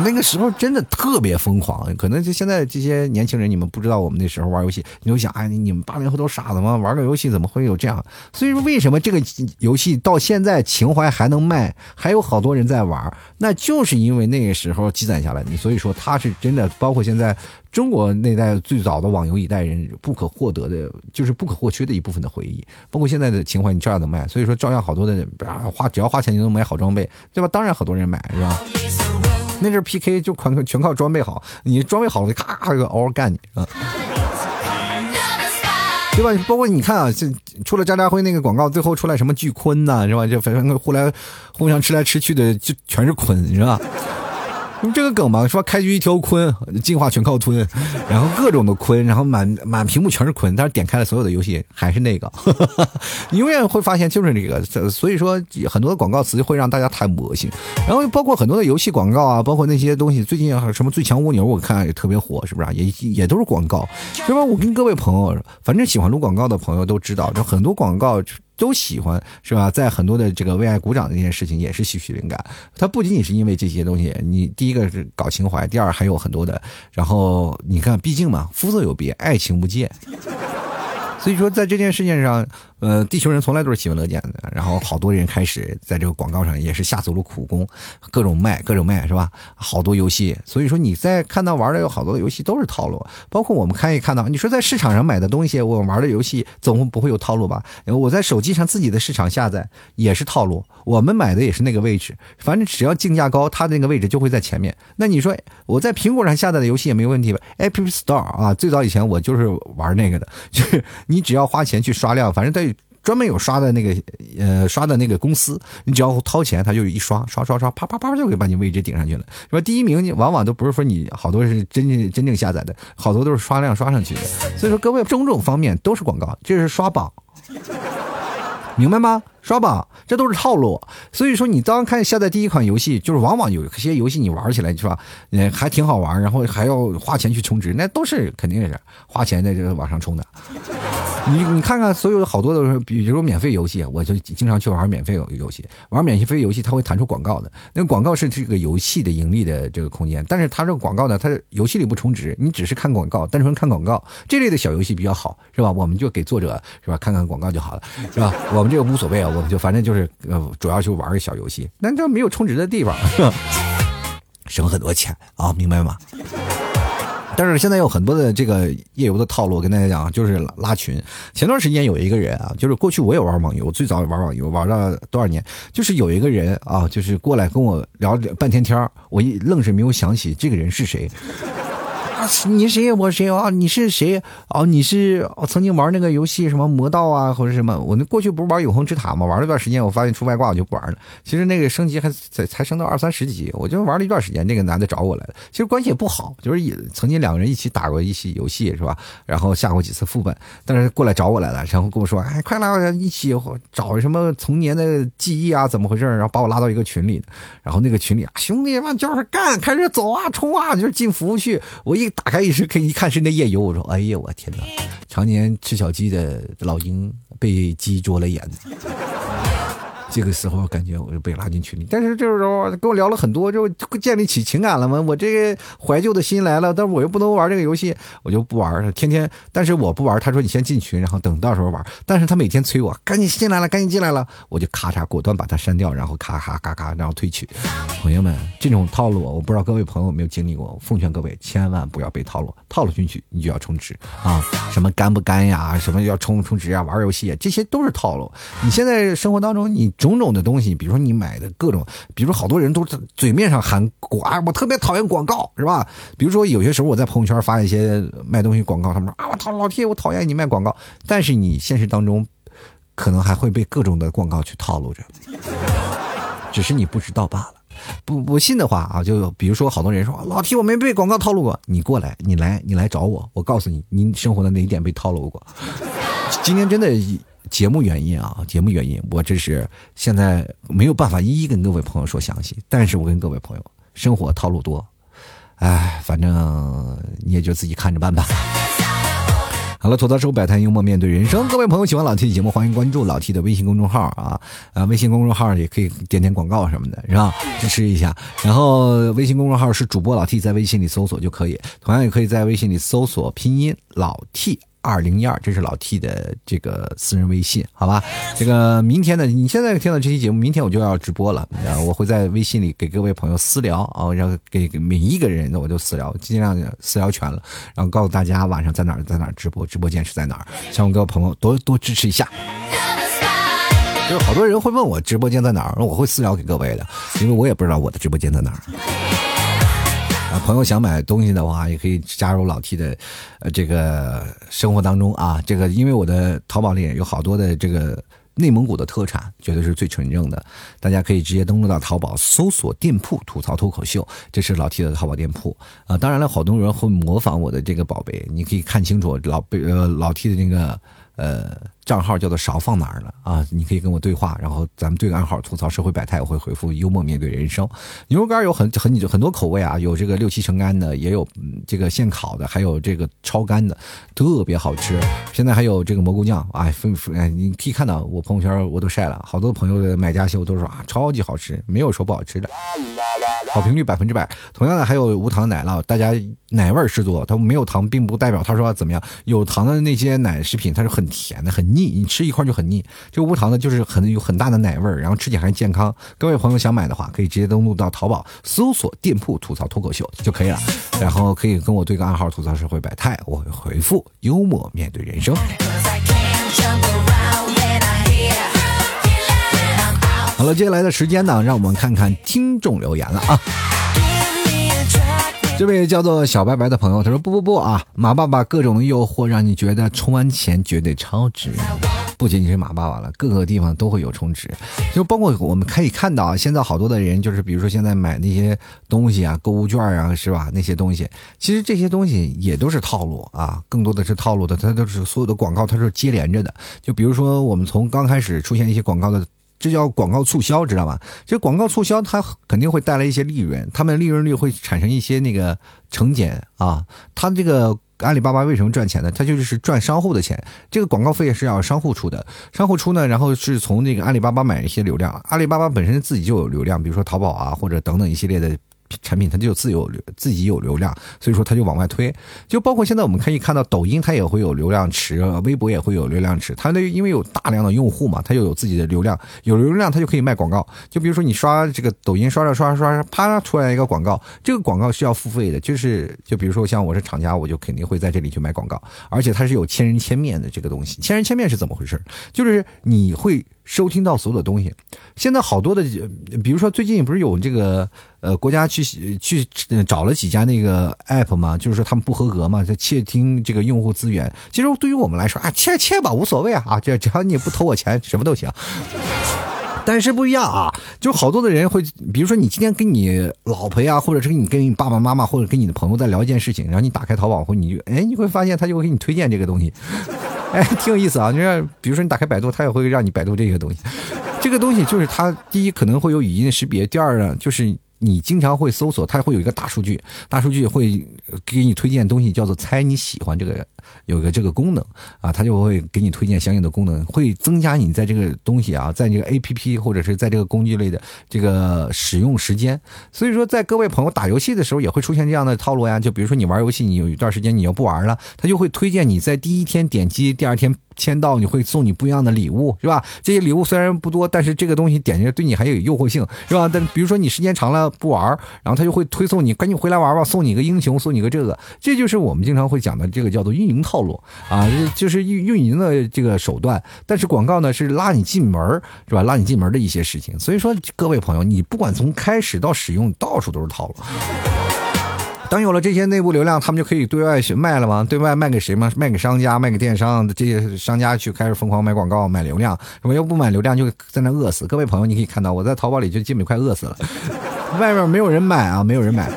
那个时候真的特别疯狂，可能就现在这些年轻人，你们不知道我们那时候玩游戏，你就想，哎，你们八零后都傻子吗？玩个游戏怎么会有这样？所以说，为什么这个游戏到现在情怀还能卖，还有好多人在玩，那就是因为那个时候积攒下来的。所以说，它是真的，包括现在中国那代最早的网游一代人不可获得的，就是不可或缺的一部分的回忆。包括现在的情怀，你照样能卖。所以说，照样好多的人花，只要花钱就能买好装备，对吧？当然，好多人买，是吧？那阵 PK 就全全靠装备好，你装备好了，咔咔个嗷干你啊，对吧？包括你看啊，这出了渣渣辉那个广告，最后出来什么巨鲲呐，是吧？就反正互来互相吃来吃去的，就全是鲲，是吧？这个梗嘛，说开局一条鲲，进化全靠吞，然后各种的鲲，然后满满屏幕全是鲲，但是点开了所有的游戏还是那个，你 永远会发现就是这个，所以说很多的广告词会让大家太恶心，然后包括很多的游戏广告啊，包括那些东西，最近还有什么最强蜗牛，我看也特别火，是不是？也也都是广告，是吧？我跟各位朋友，反正喜欢录广告的朋友都知道，就很多广告。都喜欢是吧？在很多的这个为爱鼓掌的这件事情也是吸取灵感。它不仅仅是因为这些东西，你第一个是搞情怀，第二还有很多的。然后你看，毕竟嘛，肤色有别，爱情无界。所以说，在这件事情上，呃，地球人从来都是喜闻乐见的。然后好多人开始在这个广告上也是下足了苦功，各种卖，各种卖，是吧？好多游戏，所以说你在看到玩的有好多游戏都是套路，包括我们可以看到，你说在市场上买的东西，我玩的游戏总不会有套路吧？我在手机上自己的市场下载也是套路，我们买的也是那个位置，反正只要竞价高，它的那个位置就会在前面。那你说我在苹果上下载的游戏也没问题吧？App Store 啊，最早以前我就是玩那个的，就是你只要花钱去刷量，反正在专门有刷的那个呃刷的那个公司，你只要掏钱，他就一刷刷刷刷，啪啪啪就给把你位置顶上去了。说第一名，你往往都不是说你好多是真正真正下载的，好多都是刷量刷上去的。所以说各位种种方面都是广告，这是刷榜，明白吗？刷榜，这都是套路。所以说，你当看下载第一款游戏，就是往往有些游戏你玩起来是吧，嗯，还挺好玩，然后还要花钱去充值，那都是肯定是花钱在这往上冲的。你你看看，所有好多都是，比如说免费游戏，我就经常去玩免费游戏。玩免费游戏，它会弹出广告的，那广告是这个游戏的盈利的这个空间。但是它这个广告呢，它游戏里不充值，你只是看广告，单纯看广告。这类的小游戏比较好，是吧？我们就给作者是吧，看看广告就好了，是吧？我们这个无所谓啊，我们就反正就是呃，主要就玩个小游戏，那这没有充值的地方，省很多钱啊，明白吗？但是现在有很多的这个夜游的套路，跟大家讲，就是拉群。前段时间有一个人啊，就是过去我也玩网游，最早玩网游玩了多少年，就是有一个人啊，就是过来跟我聊半天天我一愣是没有想起这个人是谁。你谁？我谁啊？你是谁？哦，你是我曾经玩那个游戏什么魔道啊，或者什么？我那过去不是玩永恒之塔吗？玩了一段时间，我发现出外挂我就不玩了。其实那个升级还才才升到二三十级，我就玩了一段时间。那个男的找我来了，其实关系也不好，就是也曾经两个人一起打过一起游戏，是吧？然后下过几次副本，但是过来找我来了，然后跟我说：“哎，快来一起找什么童年的记忆啊？怎么回事？”然后把我拉到一个群里，然后那个群里啊，兄弟们就是干，开始走啊，冲啊，就是进服务区。我一打开一时，可以一看是那夜游，我说：“哎呀，我天哪！常年吃小鸡的老鹰被鸡啄了眼。”这个时候感觉我就被拉进群里，但是这时候跟我聊了很多，就建立起情感了嘛。我这个怀旧的心来了，但是我又不能玩这个游戏，我就不玩了。天天，但是我不玩，他说你先进群，然后等到时候玩。但是他每天催我，赶紧进来了，赶紧进来了，我就咔嚓果断把他删掉，然后咔咔咔咔，然后退群。朋友们，这种套路我不知道各位朋友有没有经历过。奉劝各位千万不要被套路，套路进去你就要充值啊！什么干不干呀？什么要充充值啊？玩游戏这些都是套路。你现在生活当中你。种种的东西，比如说你买的各种，比如说好多人都嘴面上喊广，我特别讨厌广告，是吧？比如说有些时候我在朋友圈发一些卖东西广告，他们说啊，我操，老铁，我讨厌你卖广告。但是你现实当中可能还会被各种的广告去套路着，只是你不知道罢了。不不信的话啊，就比如说好多人说老铁，我没被广告套路过，你过来，你来，你来找我，我告诉你，你生活的哪一点被套路过？今天真的。节目原因啊，节目原因，我这是现在没有办法一一跟各位朋友说详细，但是我跟各位朋友，生活套路多，哎，反正你也就自己看着办吧。好了，吐槽手摆摊幽默面对人生，各位朋友喜欢老 T 的节目，欢迎关注老 T 的微信公众号啊啊，微信公众号也可以点点广告什么的，是吧？支持一下。然后微信公众号是主播老 T，在微信里搜索就可以，同样也可以在微信里搜索拼音老 T。二零一二，这是老 T 的这个私人微信，好吧？这个明天呢，你现在听到这期节目，明天我就要直播了，我会在微信里给各位朋友私聊啊，然后给每一个人，我就私聊，尽量私聊全了，然后告诉大家晚上在哪儿，在哪儿直播，直播间是在哪儿，希望各位朋友多多支持一下。就是好多人会问我直播间在哪儿，我会私聊给各位的，因为我也不知道我的直播间在哪儿。朋友想买东西的话，也可以加入老 T 的，呃，这个生活当中啊。这个因为我的淘宝里有好多的这个内蒙古的特产，绝对是最纯正的。大家可以直接登录到淘宝，搜索店铺“吐槽脱口秀”，这是老 T 的淘宝店铺啊。当然了，好多人会模仿我的这个宝贝，你可以看清楚老贝呃老 T 的那个呃账号叫做勺放哪儿了啊？你可以跟我对话，然后咱们对个暗号吐槽社会百态，我会回复幽默面对人生。牛肉干有很很很多口味啊，有这个六七成干的，也有这个现烤的，还有这个超干的，特别好吃。现在还有这个蘑菇酱，哎，哎，你可以看到我朋友圈我都晒了，好多朋友的买家秀都说啊，超级好吃，没有说不好吃的，好评率百分之百。同样的还有无糖奶酪，大家奶味十足，它没有糖并不代表他说怎么样，有糖的那些奶食品它是很甜的，很。腻，你吃一块就很腻。这个无糖的，就是很有很大的奶味儿，然后吃起来还健康。各位朋友想买的话，可以直接登录到淘宝，搜索店铺吐槽脱口秀就可以了。然后可以跟我对个暗号，吐槽社会百态，我会回复幽默面对人生。好了，接下来的时间呢，让我们看看听众留言了啊。这位叫做小白白的朋友，他说：“不不不啊，马爸爸各种的诱惑让你觉得充完钱绝对超值。不仅仅是马爸爸了，各个地方都会有充值。就包括我们可以看到啊，现在好多的人就是，比如说现在买那些东西啊，购物券啊，是吧？那些东西，其实这些东西也都是套路啊，更多的是套路的，它都是所有的广告，它是接连着的。就比如说我们从刚开始出现一些广告的。”这叫广告促销，知道吧？这广告促销它肯定会带来一些利润，他们利润率会产生一些那个成减啊。它这个阿里巴巴为什么赚钱呢？它就是赚商户的钱，这个广告费是要商户出的，商户出呢，然后是从那个阿里巴巴买一些流量，阿里巴巴本身自己就有流量，比如说淘宝啊或者等等一系列的。产品它就自有自己有流量，所以说它就往外推，就包括现在我们可以看到抖音它也会有流量池，微博也会有流量池，它那因为有大量的用户嘛，它又有自己的流量，有流量它就可以卖广告。就比如说你刷这个抖音刷着刷着刷着，啪出来一个广告，这个广告是要付费的，就是就比如说像我是厂家，我就肯定会在这里去买广告，而且它是有千人千面的这个东西，千人千面是怎么回事？就是你会。收听到所有的东西，现在好多的，比如说最近不是有这个呃国家去去找了几家那个 app 嘛，就是说他们不合格嘛，在窃听这个用户资源。其实对于我们来说啊，窃窃吧无所谓啊啊，这只要你不偷我钱，什么都行。但是不一样啊，就好多的人会，比如说你今天跟你老婆呀，或者是你跟你爸爸妈妈，或者跟你的朋友在聊一件事情，然后你打开淘宝后，你就哎你会发现他就会给你推荐这个东西。哎，挺有意思啊！你看，比如说你打开百度，它也会让你百度这个东西。这个东西就是它，第一可能会有语音识别，第二呢，就是你经常会搜索，它会有一个大数据，大数据会给你推荐东西，叫做猜你喜欢这个。有个这个功能啊，它就会给你推荐相应的功能，会增加你在这个东西啊，在这个 A P P 或者是在这个工具类的这个使用时间。所以说，在各位朋友打游戏的时候，也会出现这样的套路呀。就比如说你玩游戏，你有一段时间你要不玩了，它就会推荐你在第一天点击，第二天签到，你会送你不一样的礼物，是吧？这些礼物虽然不多，但是这个东西点进去对你还有诱惑性，是吧？但比如说你时间长了不玩，然后他就会推送你赶紧回来玩吧，送你一个英雄，送你个这个，这就是我们经常会讲的这个叫做运营。套路啊，就是运运营的这个手段，但是广告呢是拉你进门是吧？拉你进门的一些事情。所以说，各位朋友，你不管从开始到使用，到处都是套路。等有了这些内部流量，他们就可以对外卖了吗？对外卖给谁吗？卖给商家，卖给电商，这些商家去开始疯狂买广告、买流量。什么要不买流量就在那饿死。各位朋友，你可以看到我在淘宝里就基本快饿死了，外面没有人买啊，没有人买。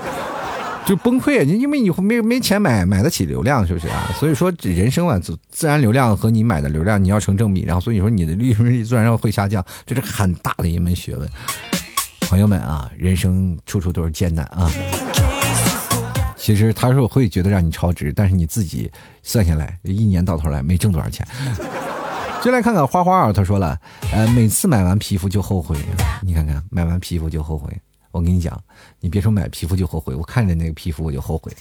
就崩溃，你因为你没没钱买买得起流量，是不是啊？所以说人生啊，自自然流量和你买的流量你要成正比，然后所以说你的利润率自然要会下降，这是很大的一门学问。朋友们啊，人生处处都是艰难啊。其实他说会觉得让你超值，但是你自己算下来，一年到头来没挣多少钱。就来看看花花啊，他说了，呃，每次买完皮肤就后悔，你看看买完皮肤就后悔。我跟你讲，你别说买皮肤就后悔，我看着那个皮肤我就后悔，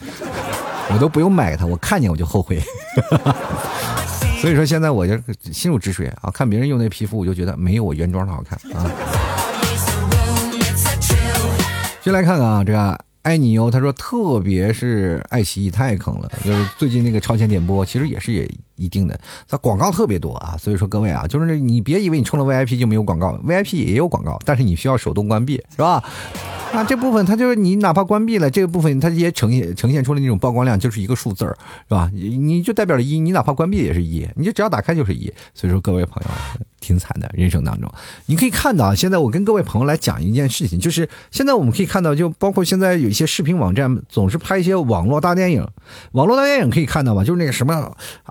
我都不用买它，我看见我就后悔。所以说现在我就心如止水啊，看别人用那皮肤，我就觉得没有我原装的好看啊。先来看看啊，这个爱你哟，他说特别是爱奇艺太坑了，就是最近那个超前点播，其实也是也一定的，它广告特别多啊。所以说各位啊，就是你别以为你充了 VIP 就没有广告，VIP 也有广告，但是你需要手动关闭，是吧？那，这部分它就是你哪怕关闭了这个部分，它也呈现呈现出了那种曝光量，就是一个数字儿，是吧？你你就代表了一，你哪怕关闭也是一，你就只要打开就是一。所以说各位朋友，挺惨的人生当中，你可以看到，现在我跟各位朋友来讲一件事情，就是现在我们可以看到，就包括现在有一些视频网站总是拍一些网络大电影，网络大电影可以看到吧？就是那个什么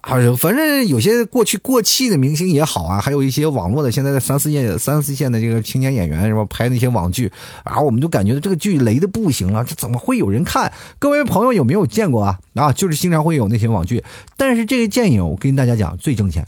啊，反正有些过去过气的明星也好啊，还有一些网络的现在的三四线、三四线的这个青年演员什么？拍那些网剧啊，我们就感觉这个剧雷的不行了，这怎么会有人看？各位朋友有没有见过啊？啊，就是经常会有那些网剧，但是这个电影我跟大家讲最挣钱。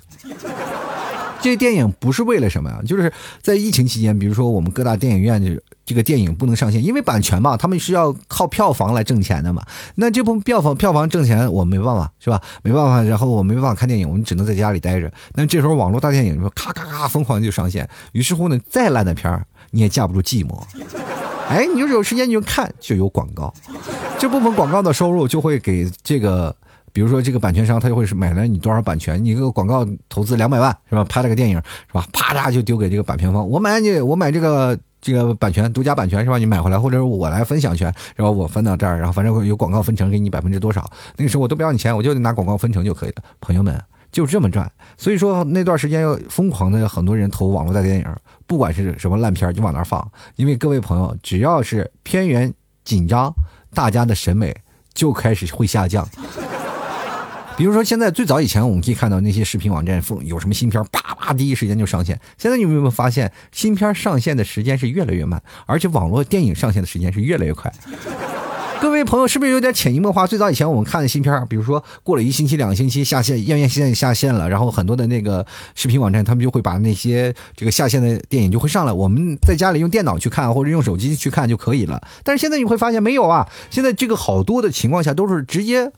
这电影不是为了什么呀？就是在疫情期间，比如说我们各大电影院这这个电影不能上线，因为版权嘛，他们是要靠票房来挣钱的嘛。那这部票房票房挣钱，我没办法是吧？没办法，然后我没办法看电影，我们只能在家里待着。那这时候网络大电影就咔咔咔疯狂就上线，于是乎呢，再烂的片儿你也架不住寂寞。哎，你就有时间你就看，就有广告，这部分广告的收入就会给这个。比如说这个版权商他就会是买了你多少版权，你这个广告投资两百万是吧？拍了个电影是吧？啪嚓就丢给这个版权方，我买你，我买这个这个版权独家版权是吧？你买回来或者我来分享权，然后我分到这儿，然后反正有广告分成给你百分之多少，那个时候我都不要你钱，我就拿广告分成就可以了。朋友们就这么赚，所以说那段时间要疯狂的很多人投网络大电影，不管是什么烂片就往那儿放，因为各位朋友只要是片源紧张，大家的审美就开始会下降。比如说，现在最早以前我们可以看到那些视频网站，有什么新片，叭叭第一时间就上线。现在你有没有发现，新片上线的时间是越来越慢，而且网络电影上线的时间是越来越快。各位朋友，是不是有点潜移默化？最早以前我们看的新片，比如说过了一星期、两个星期下线，院院现在下线了，然后很多的那个视频网站，他们就会把那些这个下线的电影就会上来，我们在家里用电脑去看或者用手机去看就可以了。但是现在你会发现没有啊？现在这个好多的情况下都是直接，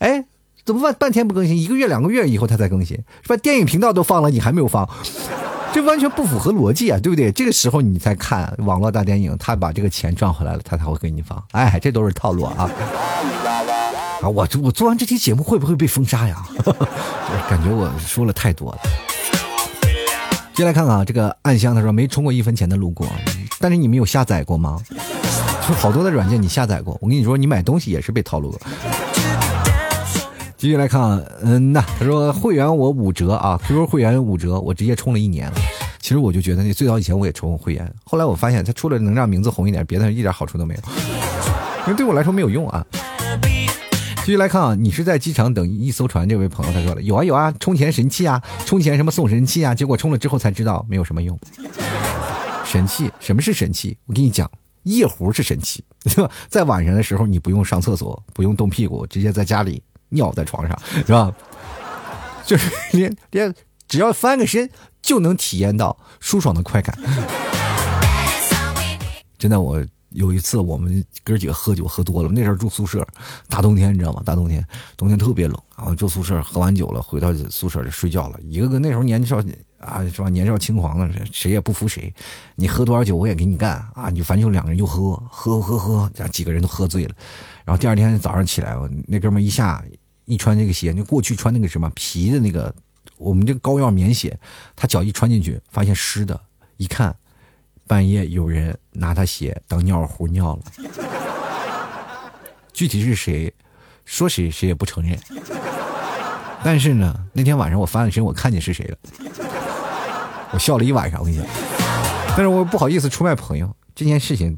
哎。怎么半半天不更新？一个月、两个月以后他才更新，是吧？电影频道都放了，你还没有放，这完全不符合逻辑啊，对不对？这个时候你再看网络大电影，他把这个钱赚回来了，他才会给你放。哎，这都是套路啊！啊，我我做完这期节目会不会被封杀呀？感觉我说了太多了。接来看看啊，这个暗香他说没充过一分钱的路过，但是你们有下载过吗？就好多的软件你下载过，我跟你说，你买东西也是被套路的。继续来看，嗯呐，他说会员我五折啊，QQ 会员五折，我直接充了一年。其实我就觉得那最早以前我也充过会员，后来我发现他除了能让名字红一点，别的一点好处都没有，因为对我来说没有用啊。继续来看啊，你是在机场等一艘船？这位朋友他说了，有啊有啊，充钱神器啊，充钱什么送神器啊？结果充了之后才知道没有什么用。神器？什么是神器？我跟你讲，夜壶是神器，在晚上的时候你不用上厕所，不用动屁股，直接在家里。尿在床上是吧？就是连连只要翻个身就能体验到舒爽的快感。真的，我有一次我们哥几个喝酒喝多了，那时候住宿舍，大冬天你知道吗？大冬天，冬天特别冷然后住宿舍喝完酒了，回到宿舍就睡觉了。一个个那时候年少啊，是吧？年少轻狂的，谁也不服谁。你喝多少酒我也给你干啊！你反正就两个人就喝喝喝喝，这几个人都喝醉了。然后第二天早上起来，那哥们一下一穿这个鞋，就过去穿那个什么皮的那个，我们这个高腰棉鞋，他脚一穿进去，发现湿的，一看，半夜有人拿他鞋当尿壶尿了。具体是谁，说谁谁也不承认。但是呢，那天晚上我翻了身，我看见是谁了，我笑了一晚上，我跟你讲。但是我不好意思出卖朋友这件事情。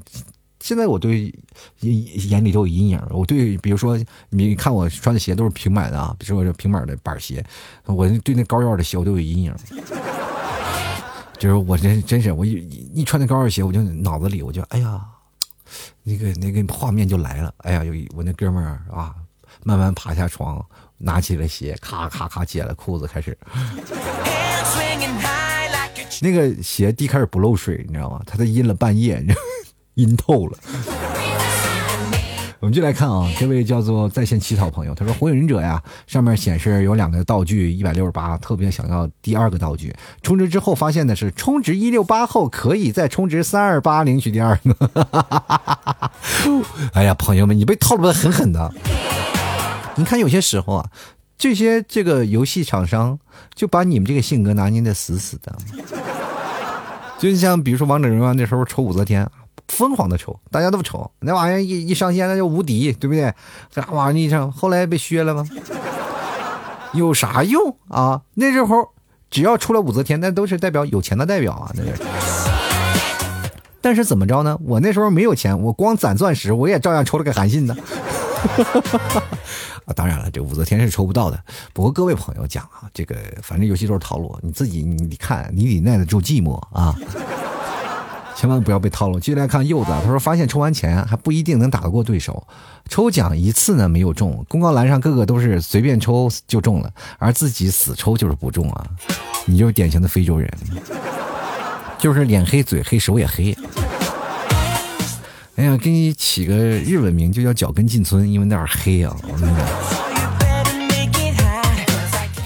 现在我对眼眼里都有阴影。我对，比如说，你看我穿的鞋都是平板的啊，比如说这平板的板鞋，我对那高腰的鞋我都有阴影。就是我真真是，我一一穿那高腰鞋，我就脑子里我就哎呀，那个那个画面就来了。哎呀，有我那哥们儿啊，慢慢爬下床，拿起了鞋，咔咔咔解了裤子，开始。那个鞋第一开始不漏水，你知道吗？他都阴了半夜，你知道。阴透了，我们就来看啊，这位叫做在线乞讨朋友，他说《火影忍者》呀，上面显示有两个道具一百六十八，特别想要第二个道具。充值之后发现的是，充值一六八后可以再充值三二八领取第二个。哎呀，朋友们，你被套路的狠狠的。你看有些时候啊，这些这个游戏厂商就把你们这个性格拿捏的死死的。就像比如说《王者荣耀》那时候抽武则天。疯狂的抽，大家都抽，那玩意儿一一上线那就无敌，对不对？这玩意儿一上，后来被削了吗？有啥用啊？那时候只要出了武则天，那都是代表有钱的代表啊，那是。但是怎么着呢？我那时候没有钱，我光攒钻石，我也照样抽了个韩信的。啊，当然了，这武则天是抽不到的。不过各位朋友讲啊，这个反正游戏都是套路，你自己你看你得耐得住寂寞啊，千万不要被套路。接着来看柚子，他说发现抽完钱还不一定能打得过对手，抽奖一次呢没有中，公告栏上个个都是随便抽就中了，而自己死抽就是不中啊，你就是典型的非洲人，就是脸黑嘴黑手也黑。哎呀，给你起个日文名就叫脚跟进村，因为那儿黑啊。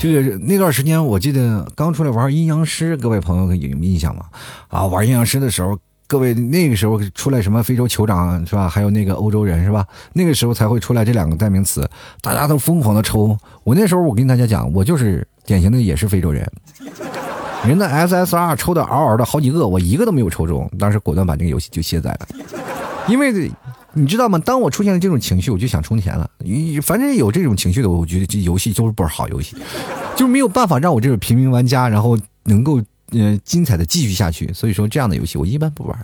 这个那段时间，我记得刚出来玩阴阳师，各位朋友有印象吗？啊，玩阴阳师的时候，各位那个时候出来什么非洲酋长是吧？还有那个欧洲人是吧？那个时候才会出来这两个代名词，大家都疯狂的抽。我那时候我跟大家讲，我就是典型的也是非洲人，人的 SSR 抽的嗷嗷的好几个，我一个都没有抽中，当时果断把这个游戏就卸载了。因为你知道吗？当我出现了这种情绪，我就想充钱了。反正有这种情绪的，我觉得这游戏就是不是好游戏，就没有办法让我这种平民玩家，然后能够呃精彩的继续下去。所以说，这样的游戏我一般不玩。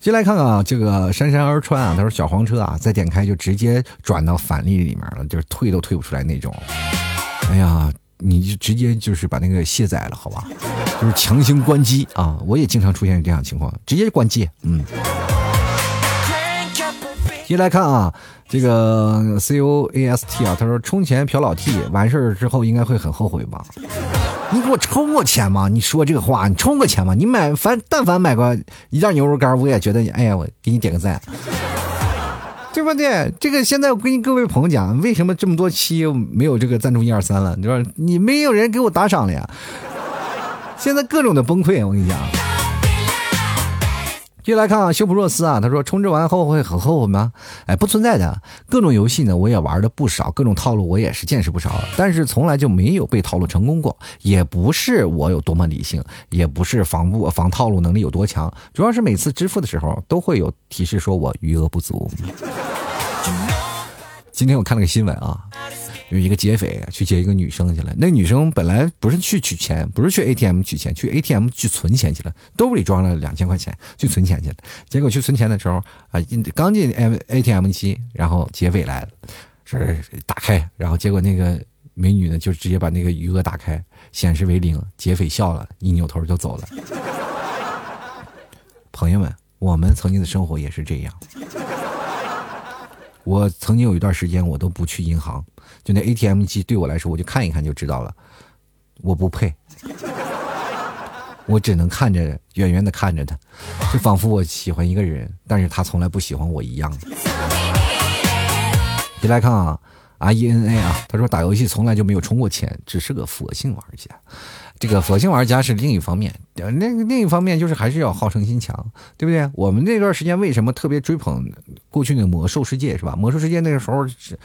先来看看啊，这个姗姗而川啊，他说小黄车啊，再点开就直接转到返利里面了，就是退都退不出来那种。哎呀。你就直接就是把那个卸载了，好吧？就是强行关机啊！我也经常出现这样情况，直接关机。嗯。接来看啊，这个 C O A S T 啊，他说充钱嫖老 T 完事儿之后应该会很后悔吧？你给我充过钱吗？你说这个话，你充过钱吗？你买凡但凡买过一袋牛肉干，我也觉得哎呀，我给你点个赞。对不对？这个现在我跟各位朋友讲，为什么这么多期没有这个赞助一二三了？你说你没有人给我打赏了呀？现在各种的崩溃，我跟你讲。接来看啊，修普若斯啊，他说充值完后会很后悔吗？哎，不存在的。各种游戏呢，我也玩的不少，各种套路我也是见识不少，但是从来就没有被套路成功过。也不是我有多么理性，也不是防不防套路能力有多强，主要是每次支付的时候都会有提示说我余额不足。今天我看了个新闻啊。有一个劫匪去劫一个女生去了，那女生本来不是去取钱，不是去 ATM 取钱，去 ATM 去存钱去了，兜里装了两千块钱去存钱去了。结果去存钱的时候啊，刚进 M ATM 机，然后劫匪来了，是打开，然后结果那个美女呢就直接把那个余额打开，显示为零，劫匪笑了，一扭头就走了。朋友们，我们曾经的生活也是这样。我曾经有一段时间，我都不去银行，那 ATM 机对我来说，我就看一看就知道了，我不配，我只能看着远远的看着他，就仿佛我喜欢一个人，但是他从来不喜欢我一样。你来看啊，R E N A 啊，他说打游戏从来就没有充过钱，只是个佛性玩家。这个佛性玩家是另一方面，那另一方面就是还是要好胜心强，对不对？我们那段时间为什么特别追捧过去那个魔兽世界，是吧？魔兽世界那个时候是，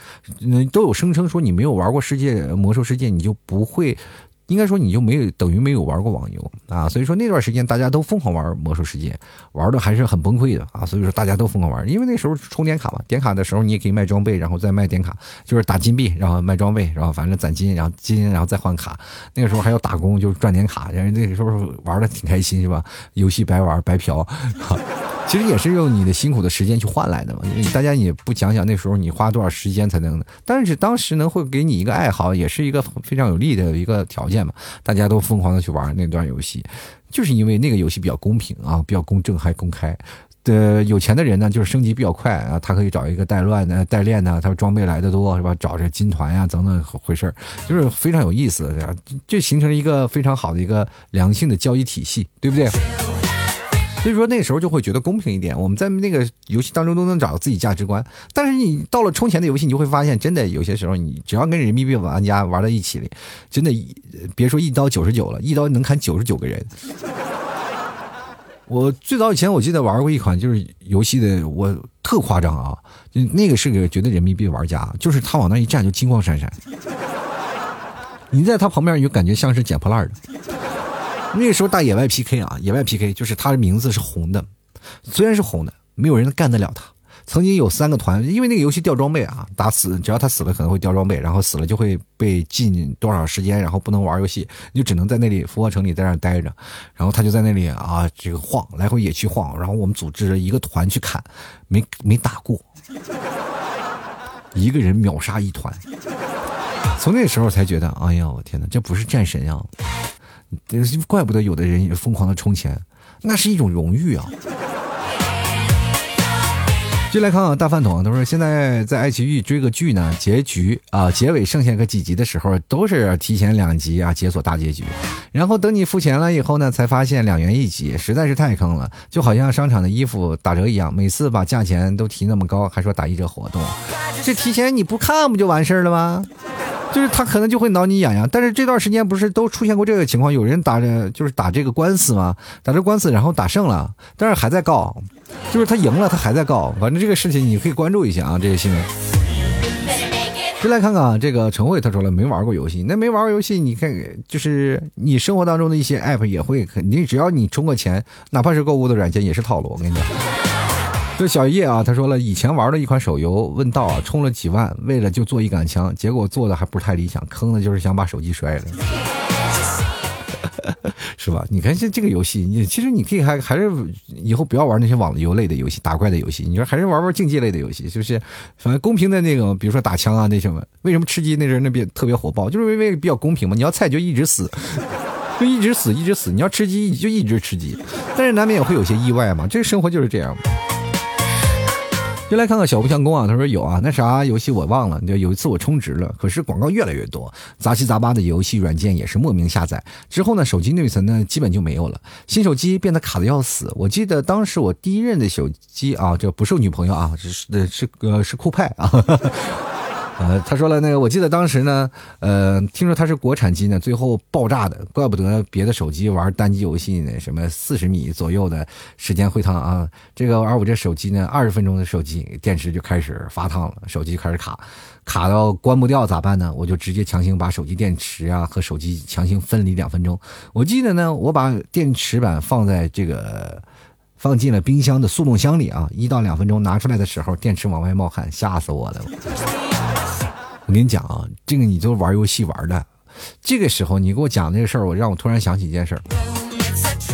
都有声称说你没有玩过世界魔兽世界，你就不会。应该说你就没有等于没有玩过网游啊，所以说那段时间大家都疯狂玩魔兽世界，玩的还是很崩溃的啊，所以说大家都疯狂玩，因为那时候充点卡嘛，点卡的时候你也可以卖装备，然后再卖点卡，就是打金币，然后卖装备，然后反正攒金，然后金，然后再换卡。那个时候还要打工，就是赚点卡，然后那个时候玩的挺开心，是吧？游戏白玩白嫖。其实也是用你的辛苦的时间去换来的嘛，大家也不讲讲那时候你花多少时间才能，但是当时呢会给你一个爱好，也是一个非常有利的一个条件嘛，大家都疯狂的去玩那段游戏，就是因为那个游戏比较公平啊，比较公正还公开，的有钱的人呢就是升级比较快啊，他可以找一个带乱的代练的，他装备来的多是吧？找这金团呀等等回事就是非常有意思，就形成了一个非常好的一个良性的交易体系，对不对？所以说那时候就会觉得公平一点，我们在那个游戏当中都能找到自己价值观。但是你到了充钱的游戏，你就会发现，真的有些时候你只要跟人民币玩家玩在一起里，真的别说一刀九十九了，一刀能砍九十九个人。我最早以前我记得玩过一款就是游戏的，我特夸张啊，那个是个绝对人民币玩家，就是他往那一站就金光闪闪，你在他旁边你就感觉像是捡破烂的。那个时候打野外 PK 啊，野外 PK 就是他的名字是红的，虽然是红的，没有人干得了他，曾经有三个团，因为那个游戏掉装备啊，打死只要他死了可能会掉装备，然后死了就会被禁多少时间，然后不能玩游戏，就只能在那里复活城里在那待着。然后他就在那里啊，这个晃来回野区晃。然后我们组织了一个团去砍，没没打过，一个人秒杀一团。从那时候才觉得，哎呀，我天哪，这不是战神啊！怪不得有的人疯狂的充钱，那是一种荣誉啊。就来看看大饭桶，他说现在在爱奇艺追个剧呢，结局啊，结尾剩下个几集的时候，都是提前两集啊解锁大结局，然后等你付钱了以后呢，才发现两元一集，实在是太坑了，就好像商场的衣服打折一样，每次把价钱都提那么高，还说打一折活动，这提前你不看不就完事儿了吗？就是他可能就会挠你痒痒，但是这段时间不是都出现过这个情况，有人打着就是打这个官司吗？打这官司然后打胜了，但是还在告，就是他赢了他还在告，反正这个事情你可以关注一下啊，这些新闻。就来看看啊，这个陈慧他说了没玩过游戏，那没玩过游戏，你看就是你生活当中的一些 app 也会肯定，只要你充过钱，哪怕是购物的软件也是套路，我跟你讲。这小叶啊，他说了，以前玩的一款手游《问道》啊，充了几万，为了就做一杆枪，结果做的还不是太理想，坑的就是想把手机摔了，是吧？你看这这个游戏，你其实你可以还还是以后不要玩那些网游类的游戏、打怪的游戏，你说还是玩玩竞技类的游戏，是不是？反正公平的那种，比如说打枪啊那些嘛。为什么吃鸡那时候那边特别火爆？就是因为比较公平嘛。你要菜就一直死，就一直死一直死；你要吃鸡就一直吃鸡，但是难免也会有些意外嘛。这个生活就是这样。就来看看小不相公啊，他说有啊，那啥游戏我忘了。就有一次我充值了，可是广告越来越多，杂七杂八的游戏软件也是莫名下载。之后呢，手机内存呢基本就没有了，新手机变得卡的要死。我记得当时我第一任的手机啊，这不是女朋友啊，是是是是酷派啊。呃，他说了，那个我记得当时呢，呃，听说它是国产机呢，最后爆炸的，怪不得别的手机玩单机游戏呢，什么四十米左右的时间会烫啊，这个而我这手机呢，二十分钟的手机电池就开始发烫了，手机开始卡，卡到关不掉咋办呢？我就直接强行把手机电池啊和手机强行分离两分钟。我记得呢，我把电池板放在这个放进了冰箱的速冻箱里啊，一到两分钟拿出来的时候，电池往外冒汗，吓死我了。我跟你讲啊，这个你就玩游戏玩的，这个时候你给我讲这个事儿，我让我突然想起一件事儿。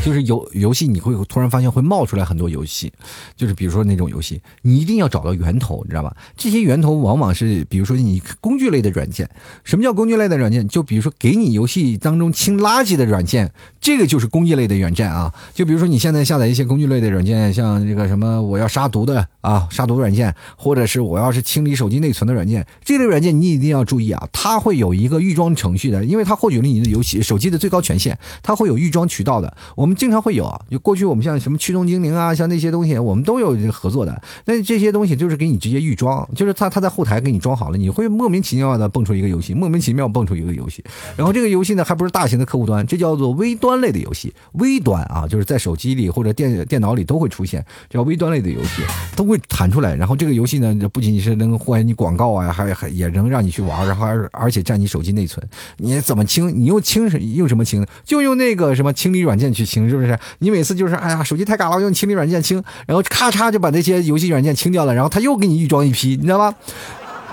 就是游游戏，你会突然发现会冒出来很多游戏，就是比如说那种游戏，你一定要找到源头，你知道吧？这些源头往往是，比如说你工具类的软件。什么叫工具类的软件？就比如说给你游戏当中清垃圾的软件，这个就是工具类的软件啊。就比如说你现在下载一些工具类的软件，像这个什么我要杀毒的啊，杀毒软件，或者是我要是清理手机内存的软件，这类软件你一定要注意啊，它会有一个预装程序的，因为它获取了你的游戏手机的最高权限，它会有预装渠道的。我们经常会有啊，就过去我们像什么驱动精灵啊，像那些东西，我们都有合作的。那这些东西就是给你直接预装，就是它它在后台给你装好了，你会莫名其妙的蹦出一个游戏，莫名其妙蹦出一个游戏。然后这个游戏呢，还不是大型的客户端，这叫做微端端类的游戏。微端啊，就是在手机里或者电电脑里都会出现，叫微端类的游戏都会弹出来。然后这个游戏呢，不仅仅是能获取你广告啊，还还也能让你去玩，然后而而且占你手机内存。你怎么清？你用清什用什么清？就用那个什么清理软件去清，是不是？你每次就是哎呀，手机太卡了，用清理软件清，然后咔嚓就把那些游戏软件清掉了，然后他又给你预装一批，你知道吗？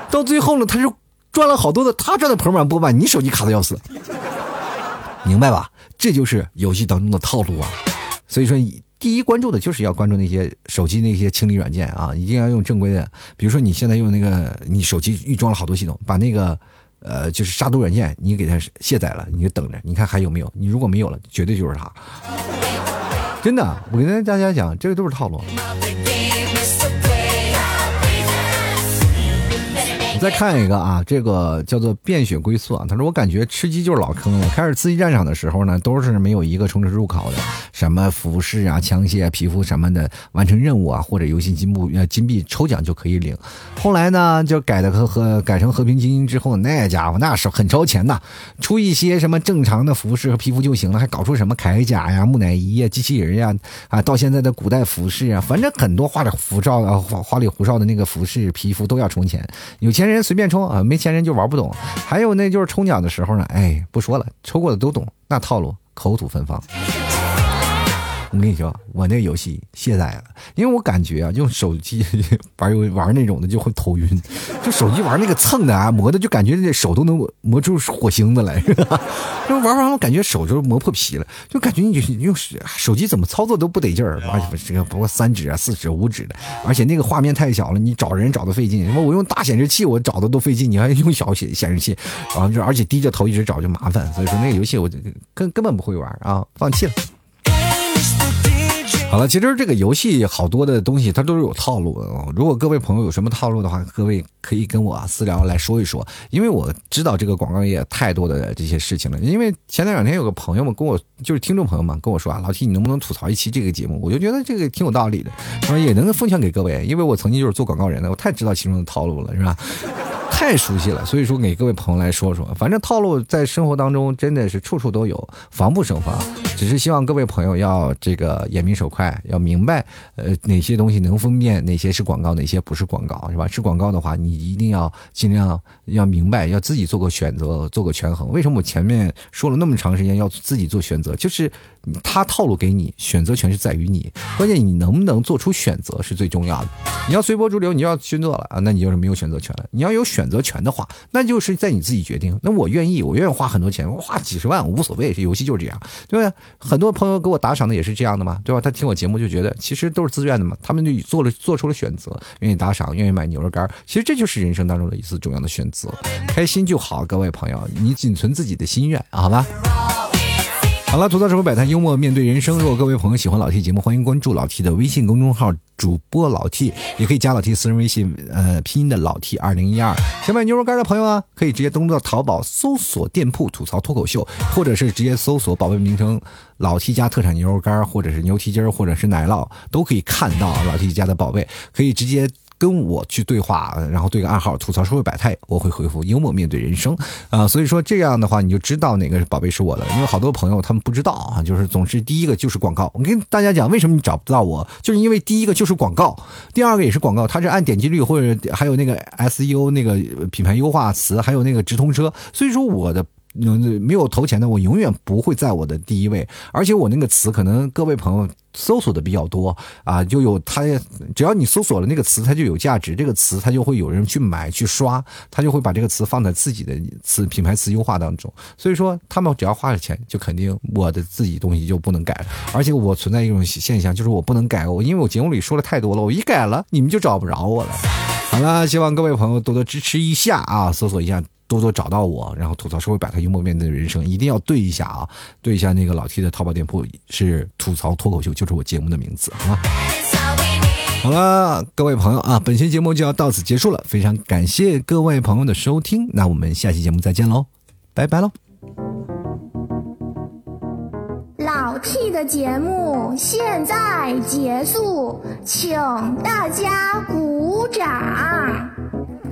到最后呢，他就赚了好多的，他赚的盆满钵满，你手机卡的要死，明白吧？这就是游戏当中的套路啊！所以说，第一关注的就是要关注那些手机那些清理软件啊，一定要用正规的，比如说你现在用那个，你手机预装了好多系统，把那个。呃，就是杀毒软件，你给它卸载了，你就等着，你看还有没有？你如果没有了，绝对就是它。真的，我跟大家讲，这个都是套路。再看一个啊，这个叫做变血归宿啊。他说：“我感觉吃鸡就是老坑了。开始刺激战场的时候呢，都是没有一个充值入口的，什么服饰啊、枪械啊、皮肤什么的，完成任务啊或者游戏金币呃金币抽奖就可以领。后来呢，就改的和和改成和平精英之后，那家伙那是很超前呐，出一些什么正常的服饰和皮肤就行了，还搞出什么铠甲呀、木乃伊呀、机器人呀啊，到现在的古代服饰啊，反正很多花里胡哨啊、花里胡哨的那个服饰皮肤都要充钱，有钱。”人随便充啊，没钱人就玩不懂。还有那就是抽奖的时候呢，哎，不说了，抽过的都懂，那套路口吐芬芳。我跟你说，我那游戏卸载了，因为我感觉啊，用手机 玩游玩那种的就会头晕，就手机玩那个蹭的啊，磨的就感觉这手都能磨出火星子来，是吧？就玩完我感觉手就磨破皮了，就感觉你用手机怎么操作都不得劲儿，而且这个不过三指啊、四指、五指的，而且那个画面太小了，你找人找的费劲。我用大显示器我找的都费劲，你还用小显显示器，然后就而且低着头一直找就麻烦，所以说那个游戏我就根根本不会玩啊，放弃了。好了，其实这个游戏好多的东西它都是有套路的。如果各位朋友有什么套路的话，各位可以跟我私聊来说一说，因为我知道这个广告业太多的这些事情了。因为前两天有个朋友们跟我，就是听众朋友们跟我说啊，老七你能不能吐槽一期这个节目？我就觉得这个挺有道理的，说也能奉劝给各位，因为我曾经就是做广告人的，我太知道其中的套路了，是吧？太熟悉了，所以说给各位朋友来说说，反正套路在生活当中真的是处处都有，防不胜防。只是希望各位朋友要这个眼明手快，要明白，呃，哪些东西能分辨哪些是广告，哪些不是广告，是吧？是广告的话，你一定要尽量要明白，要自己做个选择，做个权衡。为什么我前面说了那么长时间要自己做选择？就是他套路给你，选择权是在于你，关键你能不能做出选择是最重要的。你要随波逐流，你要去做了啊，那你就是没有选择权了。你要有选。择权的话，那就是在你自己决定。那我愿意，我愿意花很多钱，我花几十万无所谓。这游戏就是这样，对吧？很多朋友给我打赏的也是这样的嘛，对吧？他听我节目就觉得其实都是自愿的嘛，他们就做了做出了选择，愿意打赏，愿意买牛肉干。其实这就是人生当中的一次重要的选择，开心就好。各位朋友，你仅存自己的心愿，好吧？好了，吐槽直播百态，幽默面对人生。如果各位朋友喜欢老 T 节目，欢迎关注老 T 的微信公众号主播老 T，也可以加老 T 私人微信，呃，拼音的老 T 二零一二。想买牛肉干的朋友啊，可以直接登录到淘宝搜索店铺吐槽脱口秀，或者是直接搜索宝贝名称老 T 家特产牛肉干，或者是牛蹄筋，或者是奶酪，都可以看到老 T 家的宝贝，可以直接。跟我去对话，然后对个暗号吐槽社会百态，我会回复幽默面对人生啊。所以说这样的话，你就知道哪个宝贝是我的。因为好多朋友他们不知道啊，就是总是第一个就是广告。我跟大家讲，为什么你找不到我，就是因为第一个就是广告，第二个也是广告，它是按点击率或者还有那个 SEO 那个品牌优化词，还有那个直通车。所以说我的。没有投钱的，我永远不会在我的第一位。而且我那个词，可能各位朋友搜索的比较多啊，就有它。只要你搜索了那个词，它就有价值。这个词它就会有人去买去刷，他就会把这个词放在自己的词品牌词优化当中。所以说，他们只要花了钱，就肯定我的自己东西就不能改了。而且我存在一种现象，就是我不能改，我因为我节目里说的太多了，我一改了，你们就找不着我了。好了，希望各位朋友多多支持一下啊，搜索一下。多多找到我，然后吐槽社会百态，幽默面对人生，一定要对一下啊！对一下那个老 T 的淘宝店铺是吐槽脱口秀，就是我节目的名字啊。好了，各位朋友啊，本期节目就要到此结束了，非常感谢各位朋友的收听，那我们下期节目再见喽，拜拜喽！老 T 的节目现在结束，请大家鼓掌。